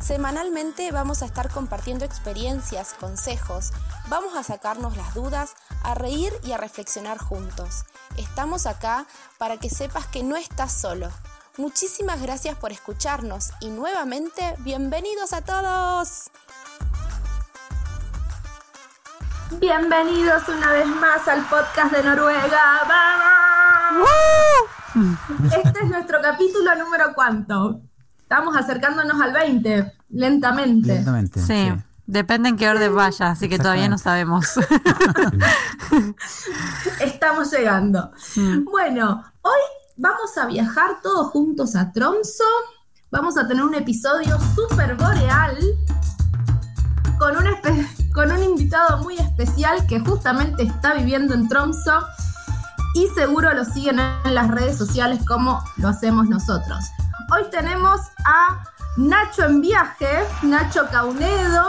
Semanalmente vamos a estar compartiendo experiencias, consejos, vamos a sacarnos las dudas, a reír y a reflexionar juntos. Estamos acá para que sepas que no estás solo. Muchísimas gracias por escucharnos y nuevamente bienvenidos a todos. Bienvenidos una vez más al podcast de Noruega. ¡Vamos! Este es nuestro capítulo número cuánto. Estamos acercándonos al 20, lentamente. Lentamente. Sí, depende en qué orden vaya, así que todavía no sabemos. Estamos llegando. Mm. Bueno, hoy vamos a viajar todos juntos a Tromso. Vamos a tener un episodio súper boreal con un, con un invitado muy especial que justamente está viviendo en Tromso y seguro lo siguen en las redes sociales como lo hacemos nosotros. Hoy tenemos a Nacho en viaje, Nacho Caunedo.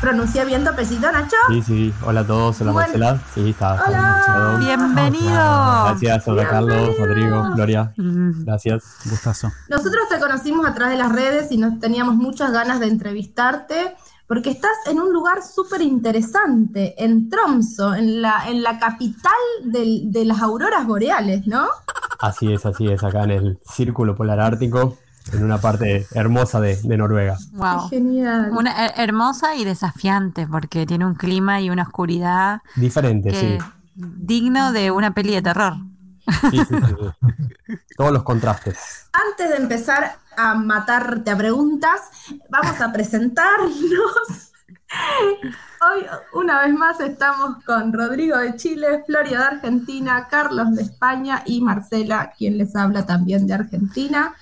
¿Pronuncié bien tu apellido, Nacho? Sí, sí. Hola a todos. Hola Bueno. Marcela. Sí, está. Hola. Bienvenido. Gracias. Hola Carlos. Rodrigo, Gloria. Mm, Gracias. Gustazo. Nosotros te conocimos a través de las redes y nos teníamos muchas ganas de entrevistarte porque estás en un lugar súper interesante, en Tromso, en la, en la capital del- de las auroras boreales, ¿no? Así es, así es. Acá en el Círculo Polar Ártico, en una parte hermosa de, de Noruega. Wow. Qué genial. Una her- hermosa y desafiante porque tiene un clima y una oscuridad Diferente, que sí. digno de una peli de terror. Sí, sí, sí, sí. Todos los contrastes. Antes de empezar a matarte a preguntas, vamos a presentarnos. Hoy, una vez más, estamos con Rodrigo de Chile, Floria de Argentina, Carlos de España y Marcela, quien les habla también de Argentina.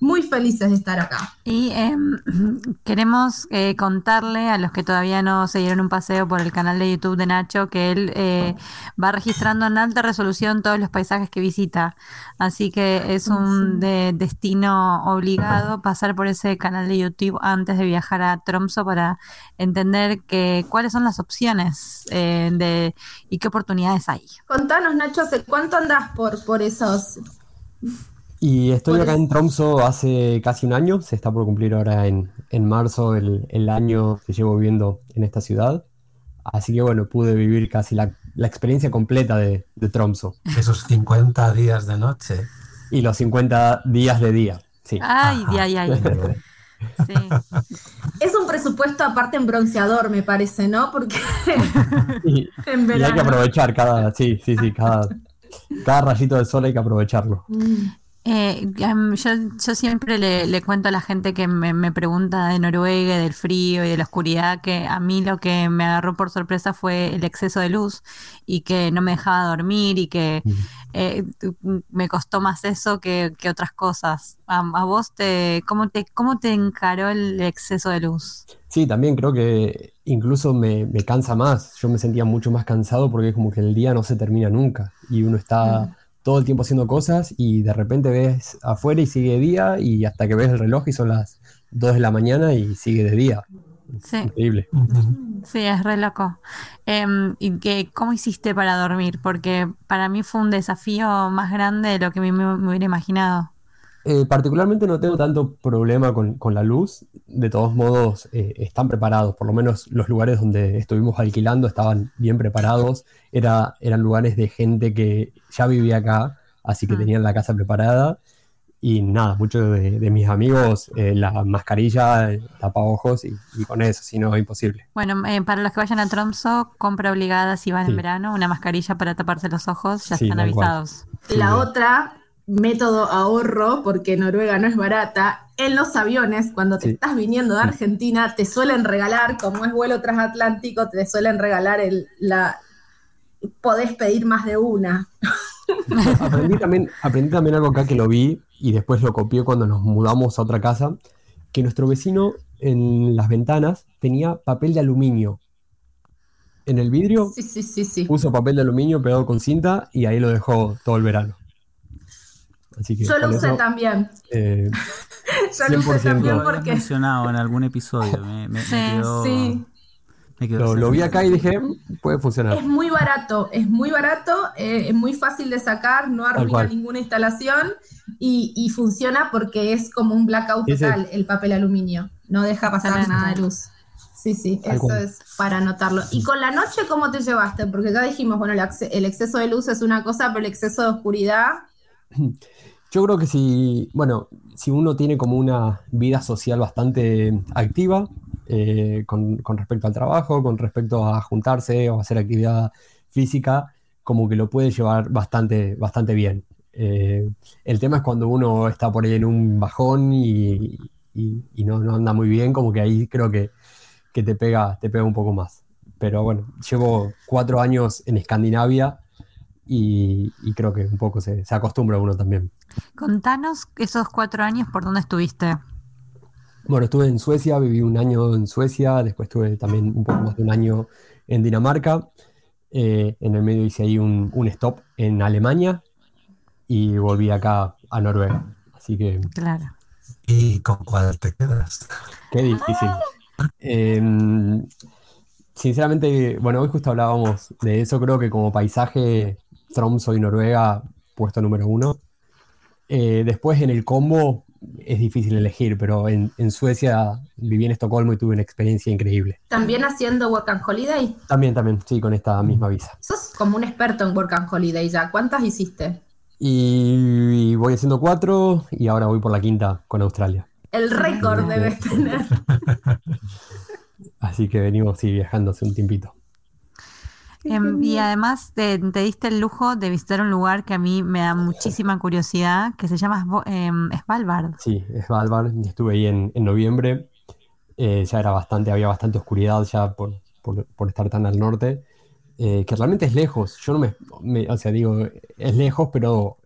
Muy felices de estar acá. Y em, queremos eh, contarle a los que todavía no se dieron un paseo por el canal de YouTube de Nacho que él eh, va registrando en alta resolución todos los paisajes que visita. Así que es un de- destino obligado pasar por ese canal de YouTube antes de viajar a Tromso para entender que, cuáles son las opciones eh, de, y qué oportunidades hay. Contanos, Nacho, ¿hace cuánto andás por, por esos? Y estoy acá eso- en Tromso hace casi un año. Se está por cumplir ahora en, en marzo el, el año que llevo viviendo en esta ciudad. Así que bueno, pude vivir casi la, la experiencia completa de, de Tromso. Esos 50 días de noche. Y los 50 días de día. Sí. Ay, ay, ay. Sí. Es un presupuesto aparte en bronceador, me parece, ¿no? Porque Y, en y hay que verano. aprovechar cada, sí, sí, sí, cada, cada rayito del sol hay que aprovecharlo. Eh, yo, yo siempre le, le cuento a la gente que me, me pregunta de Noruega, del frío y de la oscuridad, que a mí lo que me agarró por sorpresa fue el exceso de luz y que no me dejaba dormir y que eh, me costó más eso que, que otras cosas. A, a vos, te, ¿cómo, te, ¿cómo te encaró el exceso de luz? Sí, también creo que incluso me, me cansa más. Yo me sentía mucho más cansado porque es como que el día no se termina nunca y uno está todo el tiempo haciendo cosas y de repente ves afuera y sigue día y hasta que ves el reloj y son las 2 de la mañana y sigue de día. Sí. Increíble. Sí, es re loco. Em, ¿y que, cómo hiciste para dormir? Porque para mí fue un desafío más grande de lo que me, me hubiera imaginado. Eh, particularmente no tengo tanto problema con, con la luz. De todos modos, eh, están preparados. Por lo menos los lugares donde estuvimos alquilando estaban bien preparados. Era, eran lugares de gente que ya vivía acá, así que Mm. tenían la casa preparada. Y nada, muchos de, de mis amigos, eh, la mascarilla, tapaojos y, y con eso, si no, es imposible. Bueno, eh, para los que vayan a Tromso, compra obligada si van en verano, una mascarilla para taparse los ojos, ya Sí, están cual. avisados. La Sí. otra, método ahorro, porque Noruega no es barata, en los aviones, cuando te Sí. estás viniendo de Argentina, te suelen regalar, como es vuelo transatlántico, te suelen regalar el, la... Podés pedir más de una. Aprendí también, aprendí también algo acá que lo vi y después lo copié cuando nos mudamos a otra casa, que nuestro vecino en las ventanas tenía papel de aluminio. En el vidrio Sí, sí, sí, sí. puso papel de aluminio pegado con cinta y ahí lo dejó todo el verano. Así que Yo lo usé eso, también. eh, Yo lo usé 100%. también Lo porque. mencionado en algún episodio. Me, me- me Sí, quedó, lo, lo vi acá y dije, "Mm, puede funcionar. Es muy barato, es muy barato, eh, es muy fácil de sacar, no arruina ninguna instalación y, y funciona porque es como un blackout total el papel aluminio, no deja pasar nada de luz. Sí, sí, Tal eso cual. es para anotarlo. ¿Y con la noche cómo te llevaste? Porque ya dijimos, bueno, el, el exceso de luz es una cosa, pero el exceso de oscuridad, Yo creo que si, bueno, si uno tiene como una vida social bastante activa eh, con, con respecto al trabajo, con respecto a juntarse o hacer actividad física, como que lo puede llevar bastante, bastante bien. Eh, el tema es cuando uno está por ahí en un bajón y, y- no, no anda muy bien, como que ahí creo que, que te pega, te pega un poco más. Pero bueno, llevo cuatro años en Escandinavia y, y creo que un poco se, se acostumbra uno también. Contanos esos cuatro años por dónde estuviste. Bueno, estuve en Suecia, viví un año en Suecia, después estuve también un poco más de un año en Dinamarca. eh, en el medio hice ahí un, un stop en Alemania y volví acá a Noruega. Así que Claro. ¿Y con cuál te quedas? qué difícil. Em, sinceramente, bueno, hoy justo hablábamos de eso. Creo que como paisaje, Tromso y Noruega, puesto número uno. Eh, después en el combo es difícil elegir, pero en, en Suecia viví en Estocolmo y tuve una experiencia increíble. también haciendo Work and Holiday. También, también, sí, con esta misma visa. Sos como un experto en Work and Holiday ya. ¿Cuántas hiciste? Y voy haciendo cuatro y ahora voy por la quinta con Australia. El récord debes tener. Así que venimos sí, viajando hace un tiempito. Em, y además te, te diste el lujo de visitar un lugar que a mí me da muchísima curiosidad, que se llama em, Svalbard. Sí, Svalbard, estuve ahí en, en noviembre. Eh, ya era bastante, había bastante oscuridad ya por, por- por estar tan al norte. eh, que realmente es lejos. Yo no me, me- o sea, digo, es lejos, pero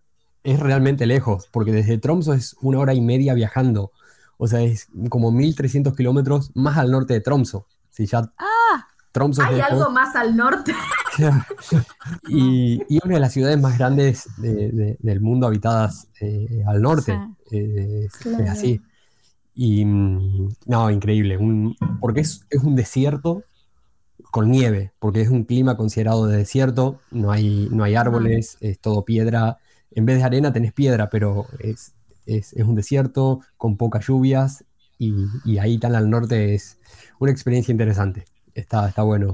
es realmente lejos, porque desde Tromso es una hora y media viajando. O sea, es como 1300 kilómetros más al norte de Tromso. Si ya Tromso ¿Hay algo más al norte? y, y una de las ciudades más grandes de- de- del mundo habitadas eh, al norte. Eh, es, es así. Y mm, no, increíble. un- porque es, es un desierto con nieve, porque es un clima considerado de desierto. No hay, no hay árboles, es todo piedra. En vez de arena tenés piedra, pero es, es, es un desierto con pocas lluvias. Y, y ahí tan al norte es una experiencia interesante. Está, está bueno.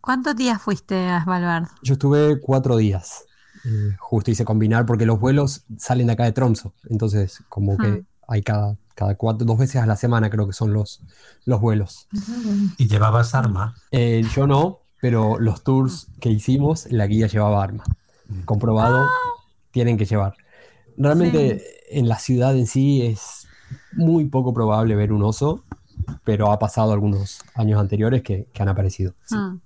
¿Cuántos días fuiste a Svalbard? Yo estuve cuatro días. Eh, justo hice combinar porque los vuelos salen de acá de Tromso. Entonces, como que Hmm. hay cada, cada cuatro, dos veces a la semana creo que son los, los vuelos. ¿Y llevabas arma? Eh, yo no, pero los tours que hicimos, la guía llevaba arma. Comprobado, tienen que llevar. Realmente en la ciudad en sí es muy poco probable ver un oso, pero ha pasado algunos años anteriores que, que han aparecido. sí. Mm.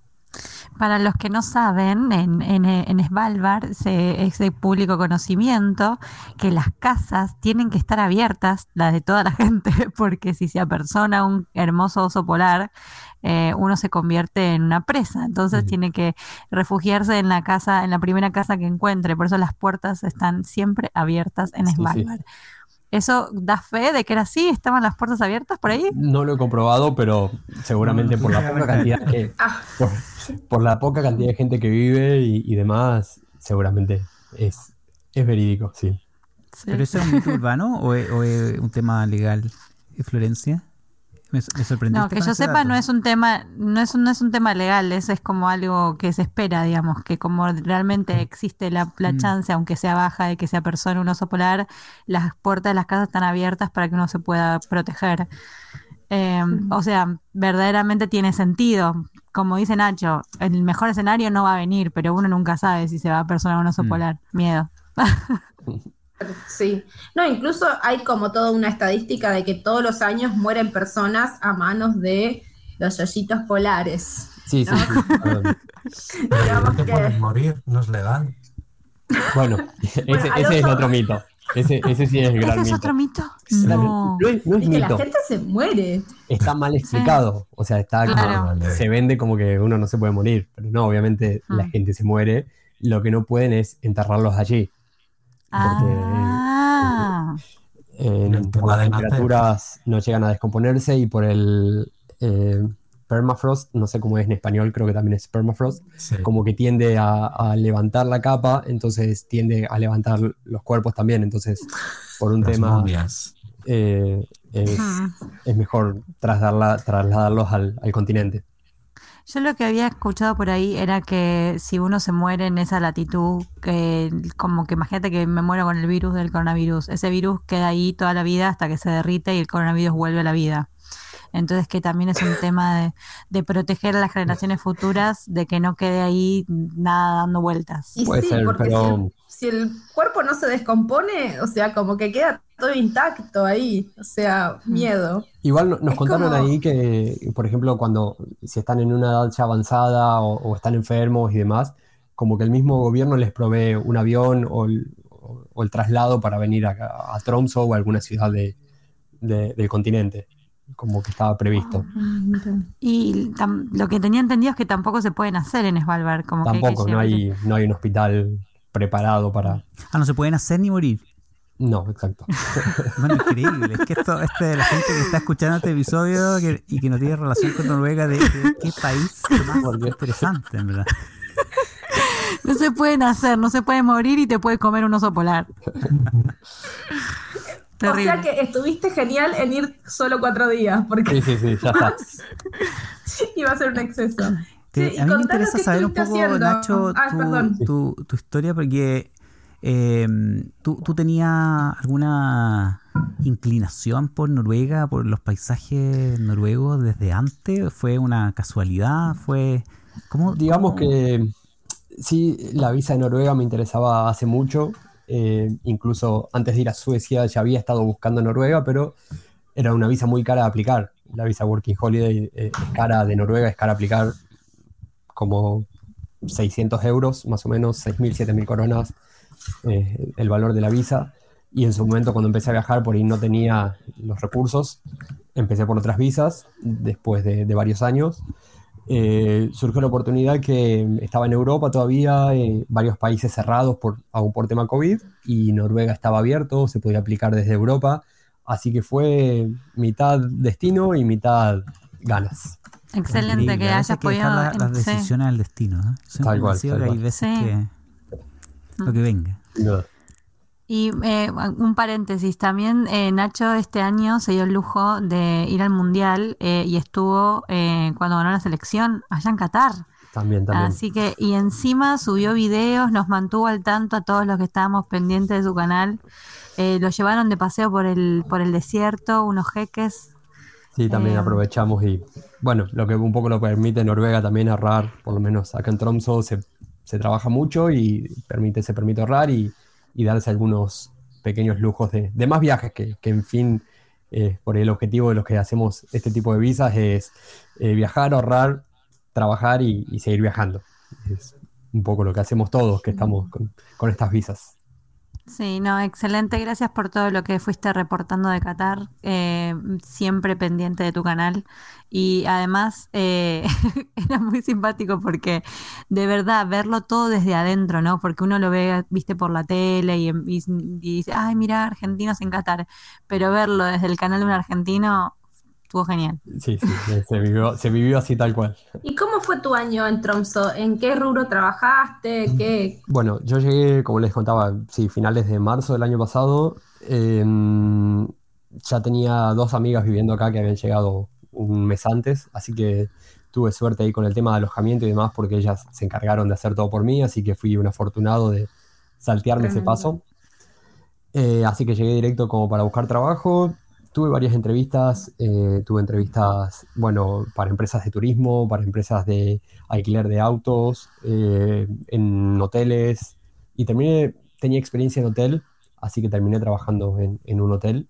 Para los que no saben, en, en, en Svalbard se, es de público conocimiento que las casas tienen que estar abiertas, las de toda la gente, porque si se apersona un hermoso oso polar, eh, uno se convierte en una presa. Entonces tiene que refugiarse en la casa, en la primera casa que encuentre. Por eso las puertas están siempre abiertas en Sí, sí. ¿Eso da fe de que era así? ¿Estaban las puertas abiertas por ahí? No lo he comprobado, pero seguramente por la poca cantidad que, Ah. por, por la poca cantidad de gente que vive y, y demás, seguramente es, es verídico, sí. Sí. ¿Pero eso es un mito urbano o es, o es un tema legal, ¿Es Florencia? Me. No, que yo sepa, no es un tema, no es un, no es un tema legal, es, es como algo que se espera, digamos, que como realmente existe la, la Mm. chance, aunque sea baja, de que sea persona un oso polar, las puertas de las casas están abiertas para que uno se pueda proteger. Eh, O sea, verdaderamente tiene sentido. Como dice Nacho, el mejor escenario no va a venir, pero uno nunca sabe si se va a personar un oso Mm. polar. Miedo. Sí. No, incluso hay como toda una estadística de que todos los años mueren personas a manos de los yoyitos polares. Sí, sí, No. sí. Ah, Digamos que- morir, no es legal. bueno, ese, es otro mito. Ese, ese sí es el gran ¿Ese es mito. otro mito? No. No es, no es Es que la gente se muere. está mal explicado. O sea, está como- Claro. Se vende como que uno no se puede morir, pero no, obviamente la Mm. gente se muere. Lo que no pueden es enterrarlos allí. Porque Ah, Ah, El por las temperaturas no llegan a descomponerse y por el eh, permafrost, no sé cómo es en español, creo que también es permafrost, Sí. como que tiende a, a levantar la capa, entonces tiende a levantar los cuerpos también. Entonces, por un Las tema, eh, es, es mejor trasladarla- trasladarlos al, al continente. Yo lo que había escuchado por ahí era que si uno se muere en esa latitud, que como que imagínate que me muero con el virus del coronavirus, ese virus queda ahí toda la vida hasta que se derrite y el coronavirus vuelve a la vida. Entonces que también es un tema de, de proteger a las generaciones futuras de que no quede ahí nada dando vueltas. Y Puede sí, ser, porque pero- si, el, si el cuerpo no se descompone, o sea, como que queda todo intacto ahí, o sea, miedo. Igual no- nos Es contaron como- ahí que, por ejemplo, cuando si están en una edad ya avanzada o, o están enfermos y demás, como que el mismo gobierno les provee un avión o el, o- o el traslado para venir a, a Tromsø o a alguna ciudad de- de- del continente, como que estaba previsto. Y tam- lo que tenía entendido es que tampoco se pueden hacer en Svalbard, como que hay que Tampoco, no hay, no hay un hospital preparado para... Ah, no se pueden hacer ni morir. No, exacto. Bueno, increíble. Es que esto, este de la gente que está escuchando este episodio que- y que no tiene relación con Noruega, de, de qué país más interesante, en verdad. No se pueden hacer, no se puede morir y te puede comer un oso polar. Terrible. O sea que estuviste genial en ir solo cuatro días, porque Sí, sí, sí, ya está. iba a ser un exceso. Te- Sí, y a mí me interesa saber un poco, haciendo. Nacho, Ah, tu, tu, tu historia, porque eh, ¿tú, tú tenías alguna inclinación por Noruega, por los paisajes noruegos desde antes. ¿Fue una casualidad? ¿Fue cómo? Digamos cómo- que sí, la visa de Noruega me interesaba hace mucho. eh, incluso antes de ir a Suecia ya había estado buscando Noruega, pero era una visa muy cara de aplicar. La visa Working Holiday eh, es cara de Noruega, es cara de aplicar como 600 euros, más o menos, 6.000, 7.000 coronas, eh, el valor de la visa. Y en su momento, cuando empecé a viajar, por ahí no tenía los recursos. Empecé por otras visas, después de, de varios años. Eh, surgió la oportunidad que estaba en Europa todavía, eh, varios países cerrados por, aún por tema COVID, y Noruega estaba abierto, se podía aplicar desde Europa. Así que fue mitad destino y mitad ganas. Excelente que hayas hay que dejar podido. la- las sí. decisiones al destino. ¿eh? Siempre Tal cual, considero tal que hay veces Sí. que lo que venga. Y eh, un paréntesis, también eh, Nacho este año se dio el lujo de ir al Mundial eh, y estuvo eh, cuando ganó la selección allá en Qatar. También, también. Así que, y encima subió videos, nos mantuvo al tanto a todos los que estábamos pendientes de su canal. Eh, lo llevaron de paseo por el, por el desierto, unos jeques. Sí, también Eh, aprovechamos y bueno, lo que un poco lo permite Noruega también ahorrar, por lo menos acá en Tromsø se, se trabaja mucho y permite, se permite ahorrar y, y darse algunos pequeños lujos de, de más viajes que, que en fin, eh, por el objetivo de los que hacemos este tipo de visas es eh, viajar, ahorrar, trabajar y, y seguir viajando. Es un poco lo que hacemos todos que estamos con, con estas visas. Sí, no, excelente. Gracias por todo lo que fuiste reportando de Qatar. eh, siempre pendiente de tu canal. Y además eh, era muy simpático porque de verdad verlo todo desde adentro, ¿no? Porque uno lo ve, viste, por la tele y, y- y dice, ay, mira, argentinos en Qatar. Pero verlo desde el canal de un argentino estuvo genial. Sí, sí, se vivió, se vivió así tal cual. ¿Y cómo fue tu año en Tromso? ¿En qué rubro trabajaste? ¿Qué? Bueno, yo llegué, como les contaba, sí, finales de marzo del año pasado. Em, ya tenía dos amigas viviendo acá que habían llegado un mes antes, así que tuve suerte ahí con el tema de alojamiento y demás porque ellas se encargaron de hacer todo por mí, así que fui un afortunado de saltearme ese paso. Eh, así que llegué directo como para buscar trabajo. Tuve varias entrevistas, eh, tuve entrevistas, bueno, para empresas de turismo, para empresas de alquiler de autos, eh, en hoteles, y terminé, tenía experiencia en hotel, así que terminé trabajando en, en un hotel.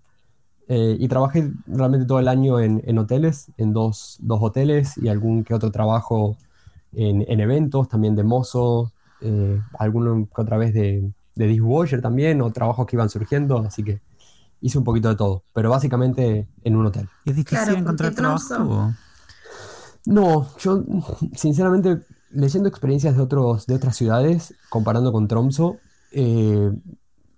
Eh, y trabajé realmente todo el año en, en hoteles, en dos, dos hoteles y algún que otro trabajo en, en eventos, también de mozo, eh, alguno que otra vez de, de dishwasher también, o trabajos que iban surgiendo, así que hice un poquito de todo, pero básicamente en un hotel. ¿Y ¿Es difícil Claro, encontrar trabajo? No, yo sinceramente leyendo experiencias de otros de otras ciudades, comparando con Tromso, eh,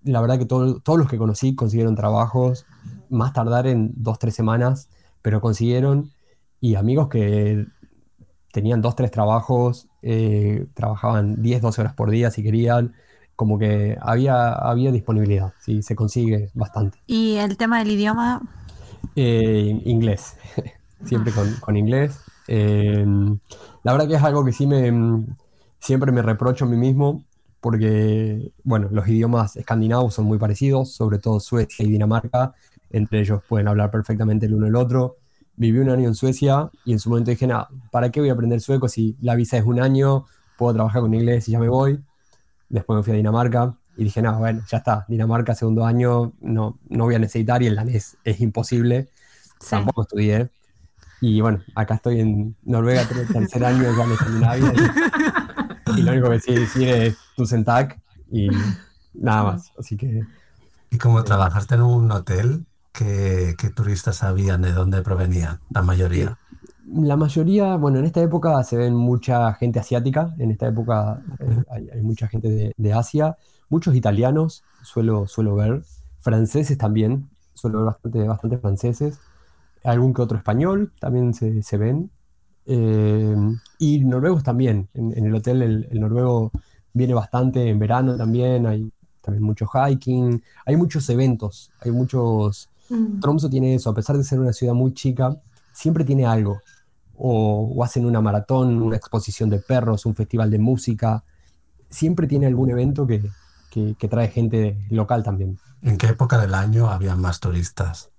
la verdad que todo- todos los que conocí consiguieron trabajos, más tardar en dos, tres semanas, pero consiguieron, y amigos que tenían dos, tres trabajos, eh, trabajaban 10, 12 horas por día si querían, como que había, había disponibilidad, sí, se consigue bastante. Y el tema del idioma, Eh, inglés, siempre con, con inglés. Eh, la verdad que es algo que sí me, siempre me reprocho a mí mismo, porque, bueno, los idiomas escandinavos son muy parecidos, sobre todo Suecia y Dinamarca, entre ellos pueden hablar perfectamente el uno el otro. Viví un año en Suecia y en su momento dije, nada, ¿para qué voy a aprender sueco si la visa es un año, puedo trabajar con inglés y ya me voy? Después me fui a Dinamarca y dije, no, bueno, ya está, Dinamarca segundo año no, no voy a necesitar y el danés es imposible, sí. tampoco estudié. Y bueno, acá estoy en Noruega, tengo el tercer año ya en Escandinavia y, y lo único que sí decir es Tusentak y nada más. Así que Y como trabajaste en un hotel, ¿qué, qué turistas sabían de dónde provenían? La mayoría. La mayoría, bueno, en esta época se ven mucha gente asiática, en esta época eh, hay, hay mucha gente de, de Asia, muchos italianos suelo, suelo ver, franceses también, suelo ver bastante, bastante franceses, algún que otro español también se, se ven, eh, y noruegos también, en, en el hotel el, el noruego viene bastante en verano también, hay también mucho hiking, hay muchos eventos, hay muchos... Mm. Tromso tiene eso, a pesar de ser una ciudad muy chica, siempre tiene algo. O, o hacen una maratón, una exposición de perros, un festival de música. Siempre tiene algún evento que, que- que trae gente local también. ¿En qué época del año había más turistas?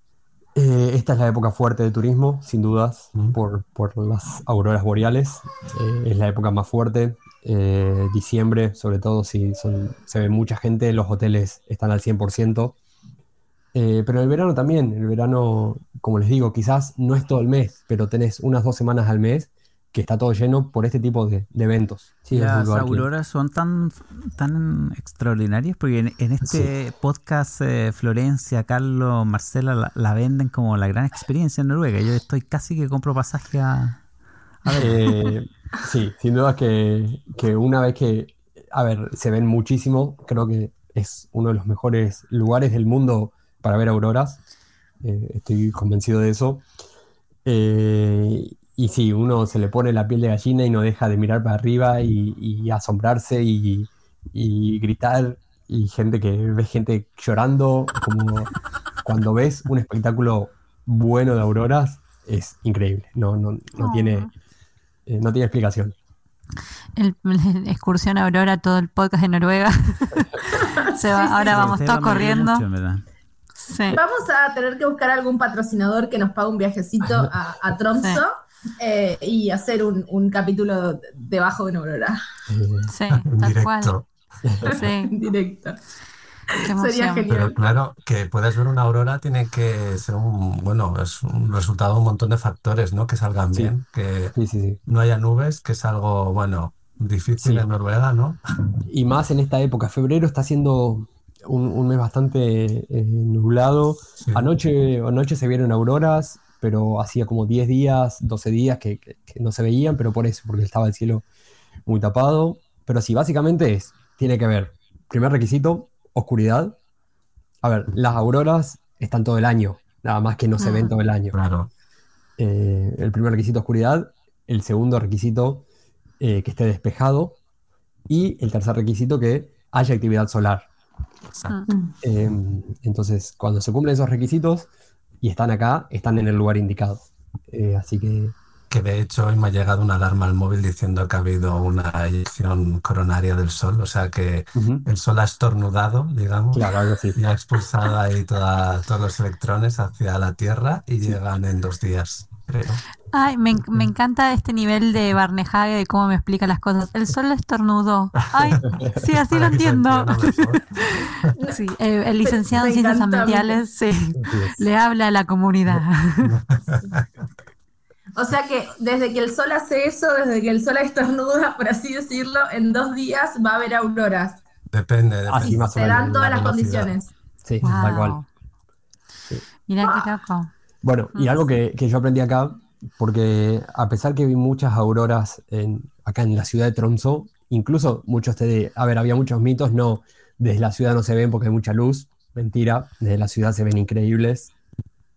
Eh, esta es la época fuerte de turismo, sin dudas, Mm. por, por las auroras boreales. Eh, es la época más fuerte. Eh, diciembre, sobre todo, si son, se ve mucha gente, los hoteles están al 100%. Eh, pero el verano también, el verano, como les digo, quizás no es todo el mes, pero tenés unas dos semanas al mes que está todo lleno por este tipo de, de eventos. Sí, Las auroras son tan, tan extraordinarias porque en, en este podcast eh, Florencia, Carlos, Marcela la, la venden como la gran experiencia en Noruega. Yo estoy casi que compro pasaje a, a ver. Eh, sí, sin duda que, que una vez que, a ver, se ven muchísimo, creo que es uno de los mejores lugares del mundo para ver auroras. Eh, estoy convencido de eso. Eh, y sí, uno se le pone la piel de gallina y no deja de mirar para arriba y, y asombrarse y, y gritar. Y gente que ve gente llorando, como cuando ves un espectáculo bueno de auroras, es increíble. No, no, no tiene, eh, no tiene explicación. el, excursión Aurora, todo el podcast de Noruega. Se va- Sí, sí, ahora vamos todos corriendo. mucho. Sí. Vamos a tener que buscar algún patrocinador que nos pague un viajecito a, a Tromso eh, y hacer un, un capítulo debajo de una aurora Sí, tal cual. directo. Sí, en directo. Sería genial. Pero claro, que puedas ver una aurora tiene que ser un, bueno, es un resultado de un montón de factores, ¿no? Que salgan Sí. bien, que sí, sí, sí. no haya nubes, que es algo, bueno, difícil Sí. en Noruega, ¿no? Y más en esta época, febrero está siendo un, un mes bastante eh, nublado. Sí. Anoche, anoche se vieron auroras, pero hacía como 10 días, 12 días que, que- que no se veían, pero por eso, porque estaba el cielo muy tapado. Pero sí, básicamente es, tiene que ver, primer requisito, oscuridad. A ver, las auroras están todo el año, nada más que no se ven Mm. todo el año. Claro. Eh, el primer requisito, oscuridad. El segundo requisito, eh, que esté despejado. Y el tercer requisito, que haya actividad solar. Exacto. Eh, entonces, cuando se cumplen esos requisitos y están acá, están en el lugar indicado. Eh, así que, Que de hecho hoy me ha llegado una alarma al móvil diciendo que ha habido una eyección coronaria del sol, o sea que ujú, el sol ha estornudado, digamos, claro, así. y ha expulsado ahí toda- todos los electrones hacia la Tierra y llegan en dos días, creo. Ay, me, en- me encanta este nivel de Barnehage de cómo me explica las cosas. El sol estornudó. Ay, sí, así lo entiendo. Sí, eh, el licenciado en ciencias ambientales sí, le habla a la comunidad. O sea que desde que el sol hace eso, desde que el sol estornuda, por así decirlo, en dos días va a haber auroras. Depende, depende. Así Y más o se dan la todas las velocidad. condiciones. Sí, tal cual. Mira qué loco. Bueno, y algo que, que yo aprendí acá, porque a pesar que vi muchas auroras en, acá en la ciudad de Tromsø, incluso muchos te, a ver, había muchos mitos, no, desde la ciudad no se ven porque hay mucha luz. Mentira, desde la ciudad se ven increíbles.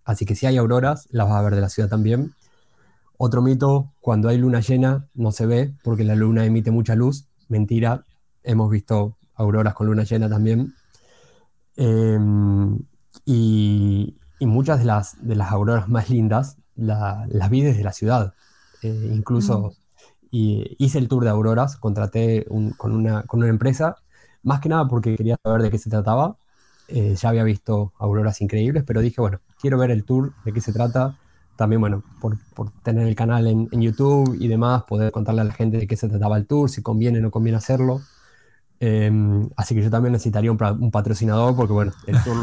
Así que si hay auroras, las vas a ver de la ciudad también. Otro mito, cuando hay luna llena no se ve porque la luna emite mucha luz. Mentira, hemos visto auroras con luna llena también. Em, y, y muchas de las, de las auroras más lindas la- las vi desde la ciudad. Eh, incluso y hice el tour de auroras, contraté un- con, una, con una empresa, más que nada porque quería saber de qué se trataba. Eh, ya había visto auroras increíbles, pero dije, bueno, quiero ver el tour, de qué se trata. También, bueno, por, por tener el canal en, en YouTube y demás, poder contarle a la gente de qué se trataba el tour, si conviene o no conviene hacerlo. Em, así que yo también necesitaría un, patrocinador porque, bueno, el tour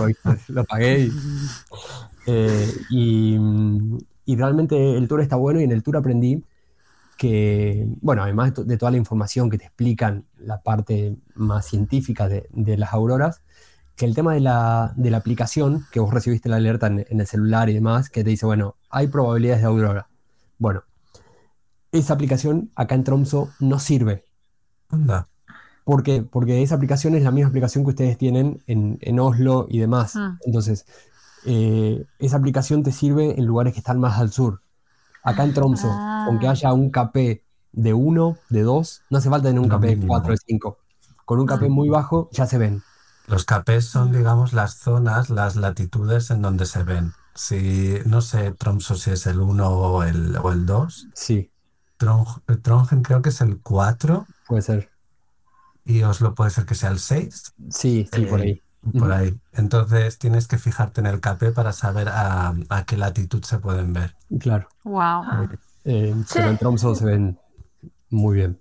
lo, pagué y, eh, y, realmente el tour está bueno y en el tour aprendí que, bueno, además de, to- de toda la información que te explican la parte más científica de, las auroras, que el tema de la, de aplicación, que vos recibiste la alerta en, en el celular y demás, que te dice, bueno, hay probabilidades de aurora. Bueno, esa aplicación acá en Tromso no sirve. Anda. ¿Por qué? Porque esa aplicación es la misma aplicación que ustedes tienen en, en Oslo y demás. Ah. Entonces, eh, esa aplicación te sirve en lugares que están más al sur. Acá en Tromso, Ah. con que haya un KP de 1, de 2, no hace falta tener un Lo KP de mínimo. 4, de 5. Con un KP muy bajo ya se ven. Los capés son, digamos, las zonas, las latitudes en donde se ven. Si, no sé, Tromso si es el 1 o el, o el 2. Sí, Trondheim creo que es el 4 puede ser. Y Oslo puede ser que sea el 6. Sí, sí, por Eh, ahí. Por Ujú. ahí. Entonces tienes que fijarte en el KP para saber a, a qué latitud se pueden ver. Claro. Wow. Eh, Sí. pero en Tromso se ven muy bien.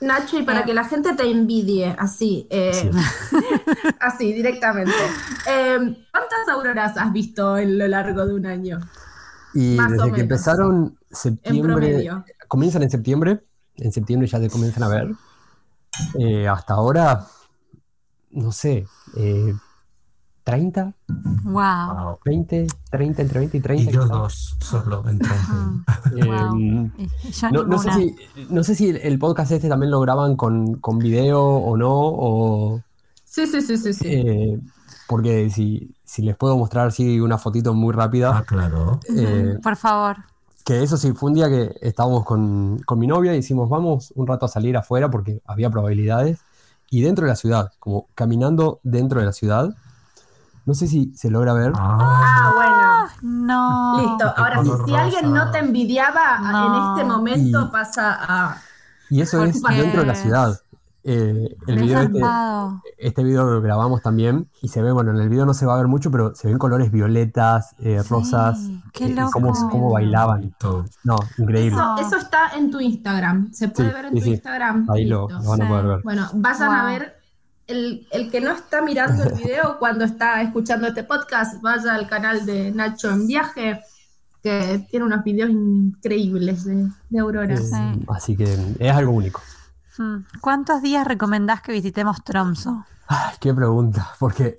Nacho, y para que la gente te envidie, así, eh, Sí. así, directamente. Eh, ¿Cuántas auroras has visto en lo largo de un año? Y Más o desde que empezaron septiembre, comienzan en septiembre, en septiembre ya te comienzan a ver. Eh, hasta ahora, no sé, eh, 30, Wow. Wow. 20, 30, entre 20 y 30. Y yo dos solo en Trondheim. Eh, Wow. No, no sé si, no sé si el- el podcast este también lo graban con, con video o no, o, Sí, sí, sí, sí, sí. eh, porque si, si les puedo mostrar así una fotito muy Ah, rápida, claro. eh, Por favor. Que eso sí, fue un día que estábamos con, con mi novia y decimos, vamos un rato a salir afuera porque había probabilidades, y dentro de la ciudad, como caminando dentro de la ciudad, no sé si se logra ver, Ah, Ah, No. bueno. Listo. Ahora, si, si alguien no te envidiaba, No. en este momento Y- pasa a. y eso es dentro de la ciudad. Eh, el Qué video este, este video lo grabamos también y se ve, bueno, en el video no se va a ver mucho, pero se ven colores violetas, eh, rosas, qué eh, y cómo, cómo bailaban. bonito. No, increíble. Eso, está en tu Instagram. Se puede Sí, ver en sí, tu sí. Instagram. Ahí lo, van a poder ver. Bueno, vayan a ver. El, el que no está mirando el video cuando está escuchando este podcast, vaya al canal de Nacho en viaje, que tiene unos videos increíbles de, de auroras. Eh, Sí. Así que es algo único. Hmm. ¿Cuántos días recomendás que visitemos Tromso? Ay, qué pregunta, porque,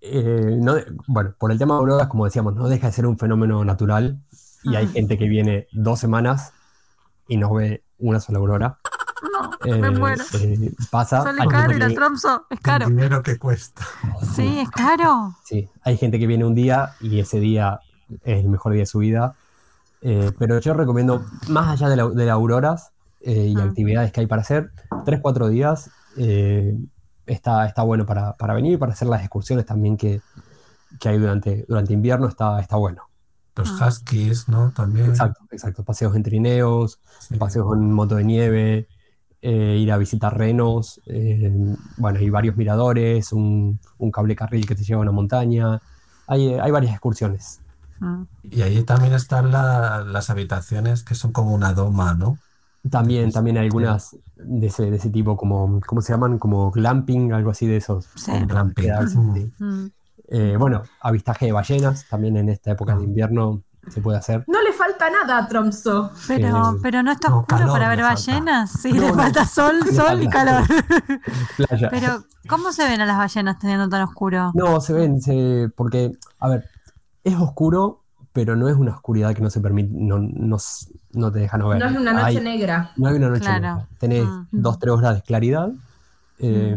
eh, no, bueno, por el tema de auroras, como decíamos, no deja de ser un fenómeno natural y hay Ah. gente que viene dos semanas y no ve una sola aurora. No, Eh, me muero. eh, pasa. Sale caro ir a Tromso. Es El caro. dinero que cuesta. Sí, es caro. Sí, hay gente que viene un día y ese día es el mejor día de su vida. Eh, pero yo recomiendo, más allá de, la- de las auroras eh, y Ah. actividades que hay para hacer, tres, cuatro días eh, está, está bueno para, para venir, para hacer las excursiones también que, que hay durante, durante invierno, está, está bueno. Los Ah. huskies, ¿no? También. Exacto, exacto. Paseos en trineos, Sí. paseos en moto de nieve, eh, ir a visitar renos, eh, bueno, hay varios miradores, un, un cable carril que te lleva a una montaña. Hay, hay varias excursiones. Hmm. Y ahí también están la- las habitaciones que son como una doma, ¿no? También, también hay algunas de ese, de ese tipo, como, ¿cómo se llaman? Como glamping, algo así de esos. Sí. Glamping. sí. Eh, bueno, avistaje de ballenas, también en esta época Ah. de invierno se puede hacer. No le falta nada a Tromso. Pero, Eh, pero no está no, oscuro para ver falta. ballenas. Sí, No, le no. falta sol, sol y calor. Playa. Pero, ¿cómo se ven a las ballenas teniendo tan oscuro? No, se ven, se- porque, a ver, es oscuro, pero no es una oscuridad que no se permite, no, no, no te deja no ver. No es una noche Hay- negra. No hay una noche Claro. negra. Tenés Mm. dos, tres horas de claridad. eh,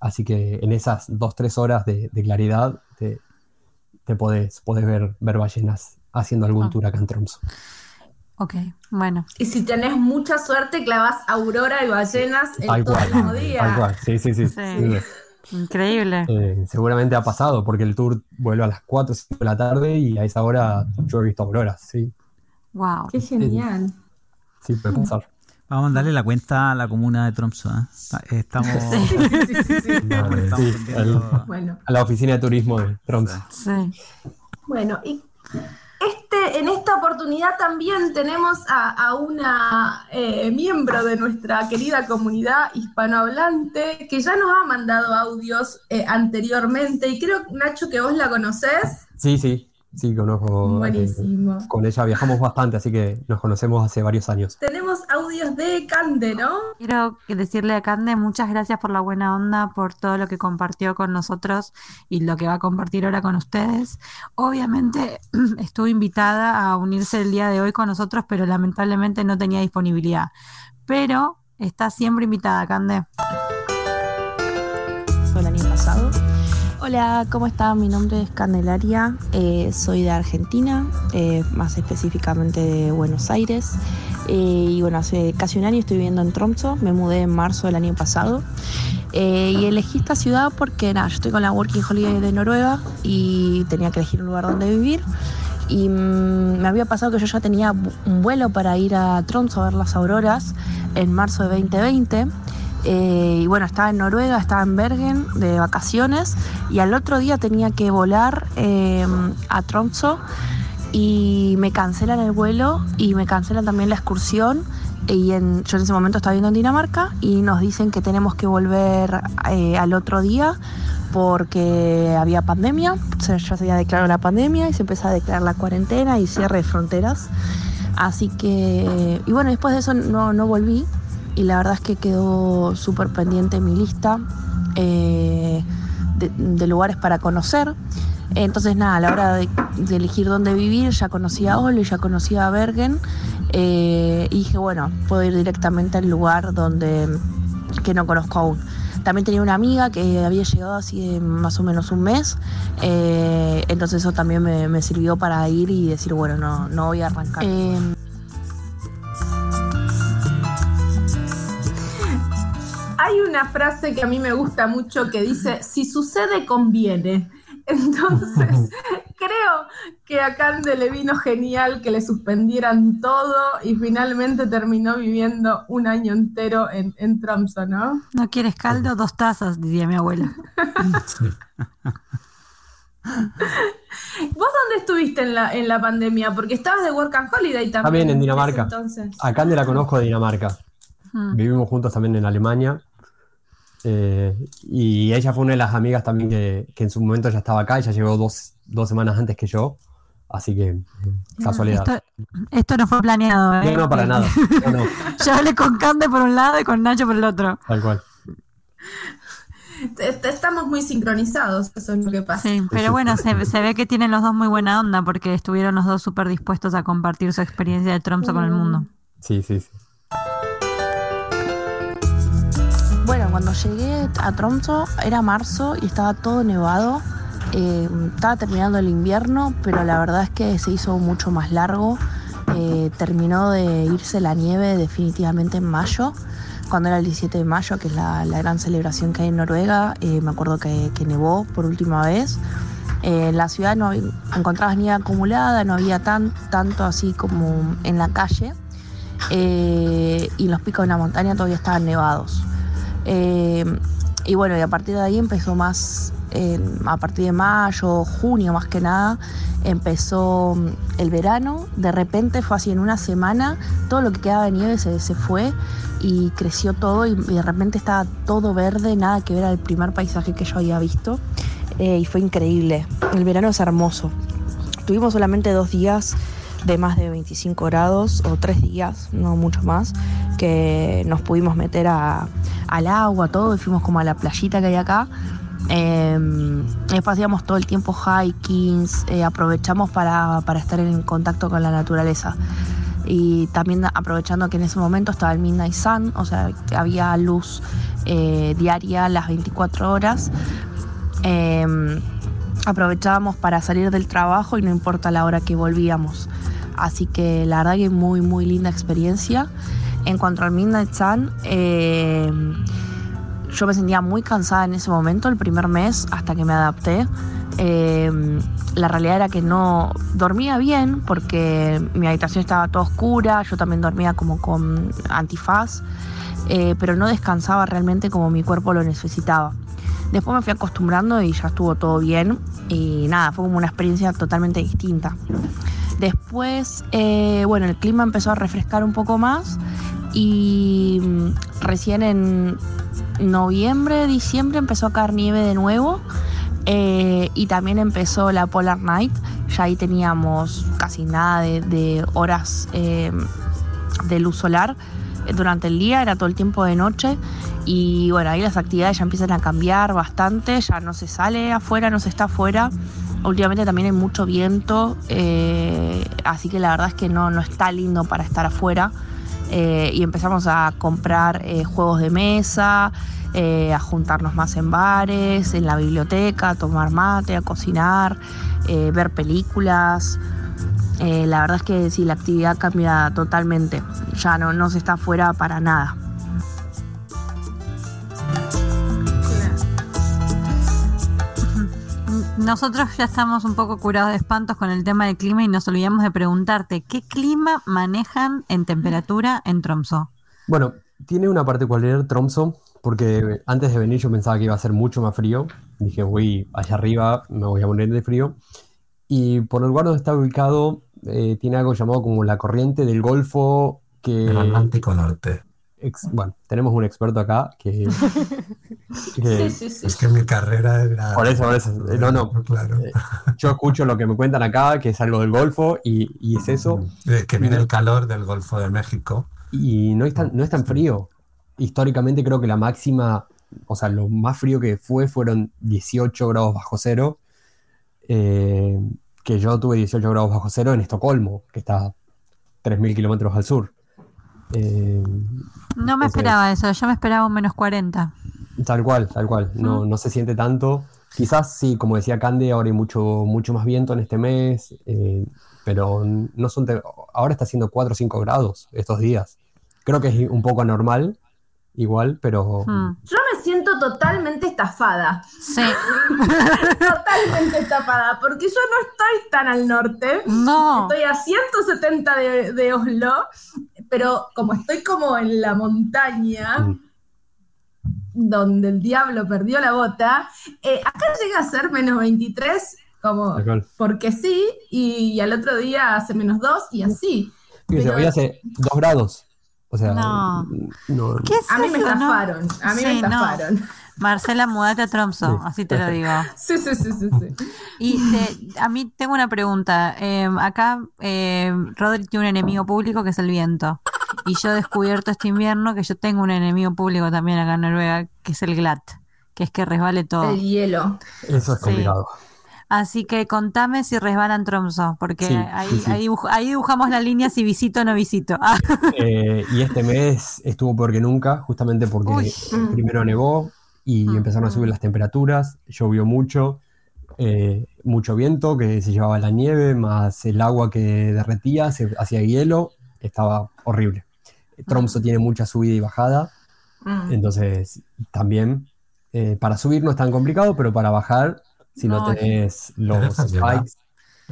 Así que en esas dos, tres horas de, de claridad te, te podés, podés ver, ver ballenas haciendo algún Ah. tour acá en Tromso. Ok, bueno. Y si tenés mucha suerte, clavas aurora y ballenas Tal todo el mismo día. tal cual. Sí, sí, sí. Sí. sí. Increíble. Eh, seguramente ha pasado, porque el tour vuelve a las 4 o 5 de la tarde y a esa hora yo he visto auroras, sí. Wow. Qué genial. Sí, puede pasar. Vamos a darle la cuenta a la comuna de Tromso. ¿eh? Está- Estamos, Sí, sí, sí, sí. estamos Bueno, A la oficina de turismo de Tromso. Sí. bueno, y este, en esta oportunidad también tenemos a, una eh, miembro de nuestra querida comunidad hispanohablante que ya nos ha mandado audios eh, anteriormente y creo, Nacho, que vos la conocés. Sí, sí, sí, conozco. eh, Buenísimo. con ella viajamos bastante, así que nos conocemos hace varios años. Tenemos audios de Cande, ¿no? Quiero que decirle a Cande muchas gracias por la buena onda, por todo lo que compartió con nosotros y lo que va a compartir ahora con ustedes. Obviamente estuvo invitada a unirse el día de hoy con nosotros, pero lamentablemente no tenía disponibilidad. Pero está siempre invitada, Cande. Hola, ¿cómo están? Mi nombre es Candelaria, eh, soy de Argentina, eh, más específicamente de Buenos Aires. Eh, y bueno, hace casi un año estoy viviendo en Tromso, me mudé en marzo del año pasado. Eh, y elegí esta ciudad porque nada, yo estoy con la Working Holiday de Noruega y tenía que elegir un lugar donde vivir. Y mm, me había pasado que yo ya tenía un vuelo para ir a Tromso a ver las auroras en marzo de 2020. Eh, y bueno, estaba en Noruega, estaba en Bergen de vacaciones y al otro día tenía que volar eh, a Tromso y me cancelan el vuelo y me cancelan también la excursión y en- yo en ese momento estaba viviendo en Dinamarca y nos dicen que tenemos que volver eh, al otro día porque había pandemia, ya se había declarado la pandemia y se empezó a declarar la cuarentena y cierre de fronteras. Así que, y bueno, después de eso no, no volví y la verdad es que quedó súper pendiente mi lista eh, de, lugares para conocer. Entonces nada, a la hora de, elegir dónde vivir, ya conocía a Olo, ya conocía a Bergen eh, y dije, bueno, puedo ir directamente al lugar donde que no conozco aún. También tenía una amiga que había llegado así más o menos un mes, eh, entonces eso también me, me sirvió para ir y decir, bueno, no, no voy a arrancar. Hay una frase que a mí me gusta mucho que dice, si sucede, conviene. Entonces, creo que a Cande le vino genial que le suspendieran todo y finalmente terminó viviendo un año entero en, en Tromso, ¿no? ¿No quieres caldo? Dos tazas, diría mi abuela. ¿Vos dónde estuviste en la, en la pandemia? Porque estabas de Work and Holiday también. También en Dinamarca. Entonces. A Cande la conozco de Dinamarca. Mm. Vivimos juntos también en Alemania. Eh, y ella fue una de las amigas también que, que en su momento ya estaba acá. Ella llegó dos, dos semanas antes que yo. Así que, casualidad. Esto, esto no fue planeado, ¿eh? No, no, para nada. No, no, Yo hablé con Cande por un lado y con Nacho por el otro. tal cual. Estamos muy sincronizados, eso es lo que pasa. Sí, pero bueno, se, se ve que tienen los dos muy buena onda porque estuvieron los dos súper dispuestos a compartir su experiencia de Tromso con el mundo. Sí, sí, sí. Cuando llegué a Tromso era marzo y estaba todo nevado. Eh, estaba terminando el invierno, pero la verdad es que se hizo mucho más largo. Eh, terminó de irse la nieve definitivamente en mayo, cuando era el 17 de mayo, que es la, gran celebración que hay en Noruega. Eh, me acuerdo que, nevó por última vez. En la ciudad no encontrabas nieve acumulada, no había tan, tanto así como en la calle. Y los picos de la montaña todavía estaban nevados. Eh, y bueno, y a partir de ahí empezó más, a partir de mayo, junio más que nada, empezó mm, el verano. De repente fue así en una semana, todo lo que quedaba de nieve se, se fue y creció todo y, y de repente estaba todo verde, nada que ver al primer paisaje que yo había visto. Eh, y fue increíble. El verano es hermoso. Tuvimos solamente dos días de más de 25 grados o tres días, no mucho más, que nos pudimos meter a, al agua, todo, y fuimos como a la playita que hay acá. Eh, después hacíamos todo el tiempo hikings, eh, aprovechamos para, para estar en contacto con la naturaleza. y también aprovechando que en ese momento estaba el Midnight Sun, o sea, que había luz eh, diaria las 24 horas. Em, aprovechábamos para salir del trabajo y no importa la hora que volvíamos. Así que la verdad que muy, muy linda experiencia. En cuanto al Midnight Sun, eh, yo me sentía muy cansada en ese momento, el primer mes, hasta que me adapté. Eh, la realidad era que no dormía bien porque mi habitación estaba toda oscura, yo también dormía como con antifaz, eh, pero no descansaba realmente como mi cuerpo lo necesitaba. Después me fui acostumbrando y ya estuvo todo bien y nada, fue como una experiencia totalmente distinta. Después, eh, bueno, el clima empezó a refrescar un poco más y mm, recién en noviembre, diciembre empezó a caer nieve de nuevo eh, y también empezó la Polar Night. Ya ahí teníamos casi nada de, horas eh, de luz solar durante el día, era todo el tiempo de noche y bueno, ahí las actividades ya empiezan a cambiar bastante, ya no se sale afuera, no se está afuera. Últimamente también hay mucho viento, eh, así que la verdad es que no, no está lindo para estar afuera. Eh, y empezamos a comprar eh, juegos de mesa, a juntarnos más en bares, en la biblioteca, a tomar mate, a cocinar, ver películas. La verdad es que sí, la actividad cambia totalmente. Ya no, no se está afuera para nada. Nosotros ya estamos un poco curados de espantos con el tema del clima y nos olvidamos de preguntarte, ¿qué clima manejan en temperatura en Tromso? Bueno, tiene una particularidad Tromso, porque antes de venir yo pensaba que iba a ser mucho más frío. Dije, voy allá arriba, me voy a morir de frío. Y por el lugar donde está ubicado, eh, tiene algo llamado como la corriente del Golfo, que... El Atlántico Norte. Ex- bueno, tenemos un experto acá que... que- Sí, sí, sí. Es que mi carrera era... Por eso, por eso. No, no. Claro. Eh, yo escucho lo que me cuentan acá, que es algo del Golfo, y, y es eso. Eh, Que viene el calor del Golfo de México. Y no es tan, no es tan frío. Históricamente creo que la máxima, o sea, lo más frío que fue fueron 18 grados bajo cero. eh, que yo tuve 18 grados bajo cero en Estocolmo, que está a 3.000 kilómetros al sur. Eh, No me Entonces- esperaba eso, yo me esperaba un menos 40. tal cual, tal cual. No, no se siente tanto. Quizás sí, como decía Cande, ahora hay mucho, mucho más viento en este mes, eh, pero no son ahora está haciendo 4 o 5 grados estos días. Creo que es un poco anormal, igual, pero Yo me siento totalmente estafada. Sí, Totalmente estafada. Porque yo no estoy tan al norte. no. Estoy a 170 de, de Oslo. Pero como estoy como en la montaña. Mm. Donde el diablo perdió la bota. eh, acá llega a ser menos 23. Como porque sí. Y, al otro día hace menos 2 y así. Fíjese, Pero- hoy hace 2 grados. O sea, No. no- ¿Qué es A mí me eso, no? estafaron. A mí me no. estafaron. Marcela, mudate a Tromso, Sí, así te lo digo. Sí, sí, sí, sí. sí. Y te- a mí tengo una pregunta. Eh, acá eh, Rodri tiene un enemigo público que es el viento. Y yo he descubierto este invierno que yo tengo un enemigo público también acá en Noruega, que es el GLAT, que es que resbale todo. El hielo. eso es Sí. Así que contame si resbalan Tromso, porque Sí, ahí, sí, sí. Ahí, dibuj- ahí dibujamos la línea si visito o no visito. Ah, Eh, y este mes estuvo peor que nunca, justamente porque Uy. primero nevó y Mm, empezaron a subir las temperaturas, llovió mucho, eh, mucho viento que se llevaba la nieve, más el agua que derretía, se hacía hielo, estaba horrible. Tromso tiene mucha subida y bajada, Mm. entonces también eh, para subir no es tan complicado, pero para bajar, si no, No, tenés los spikes,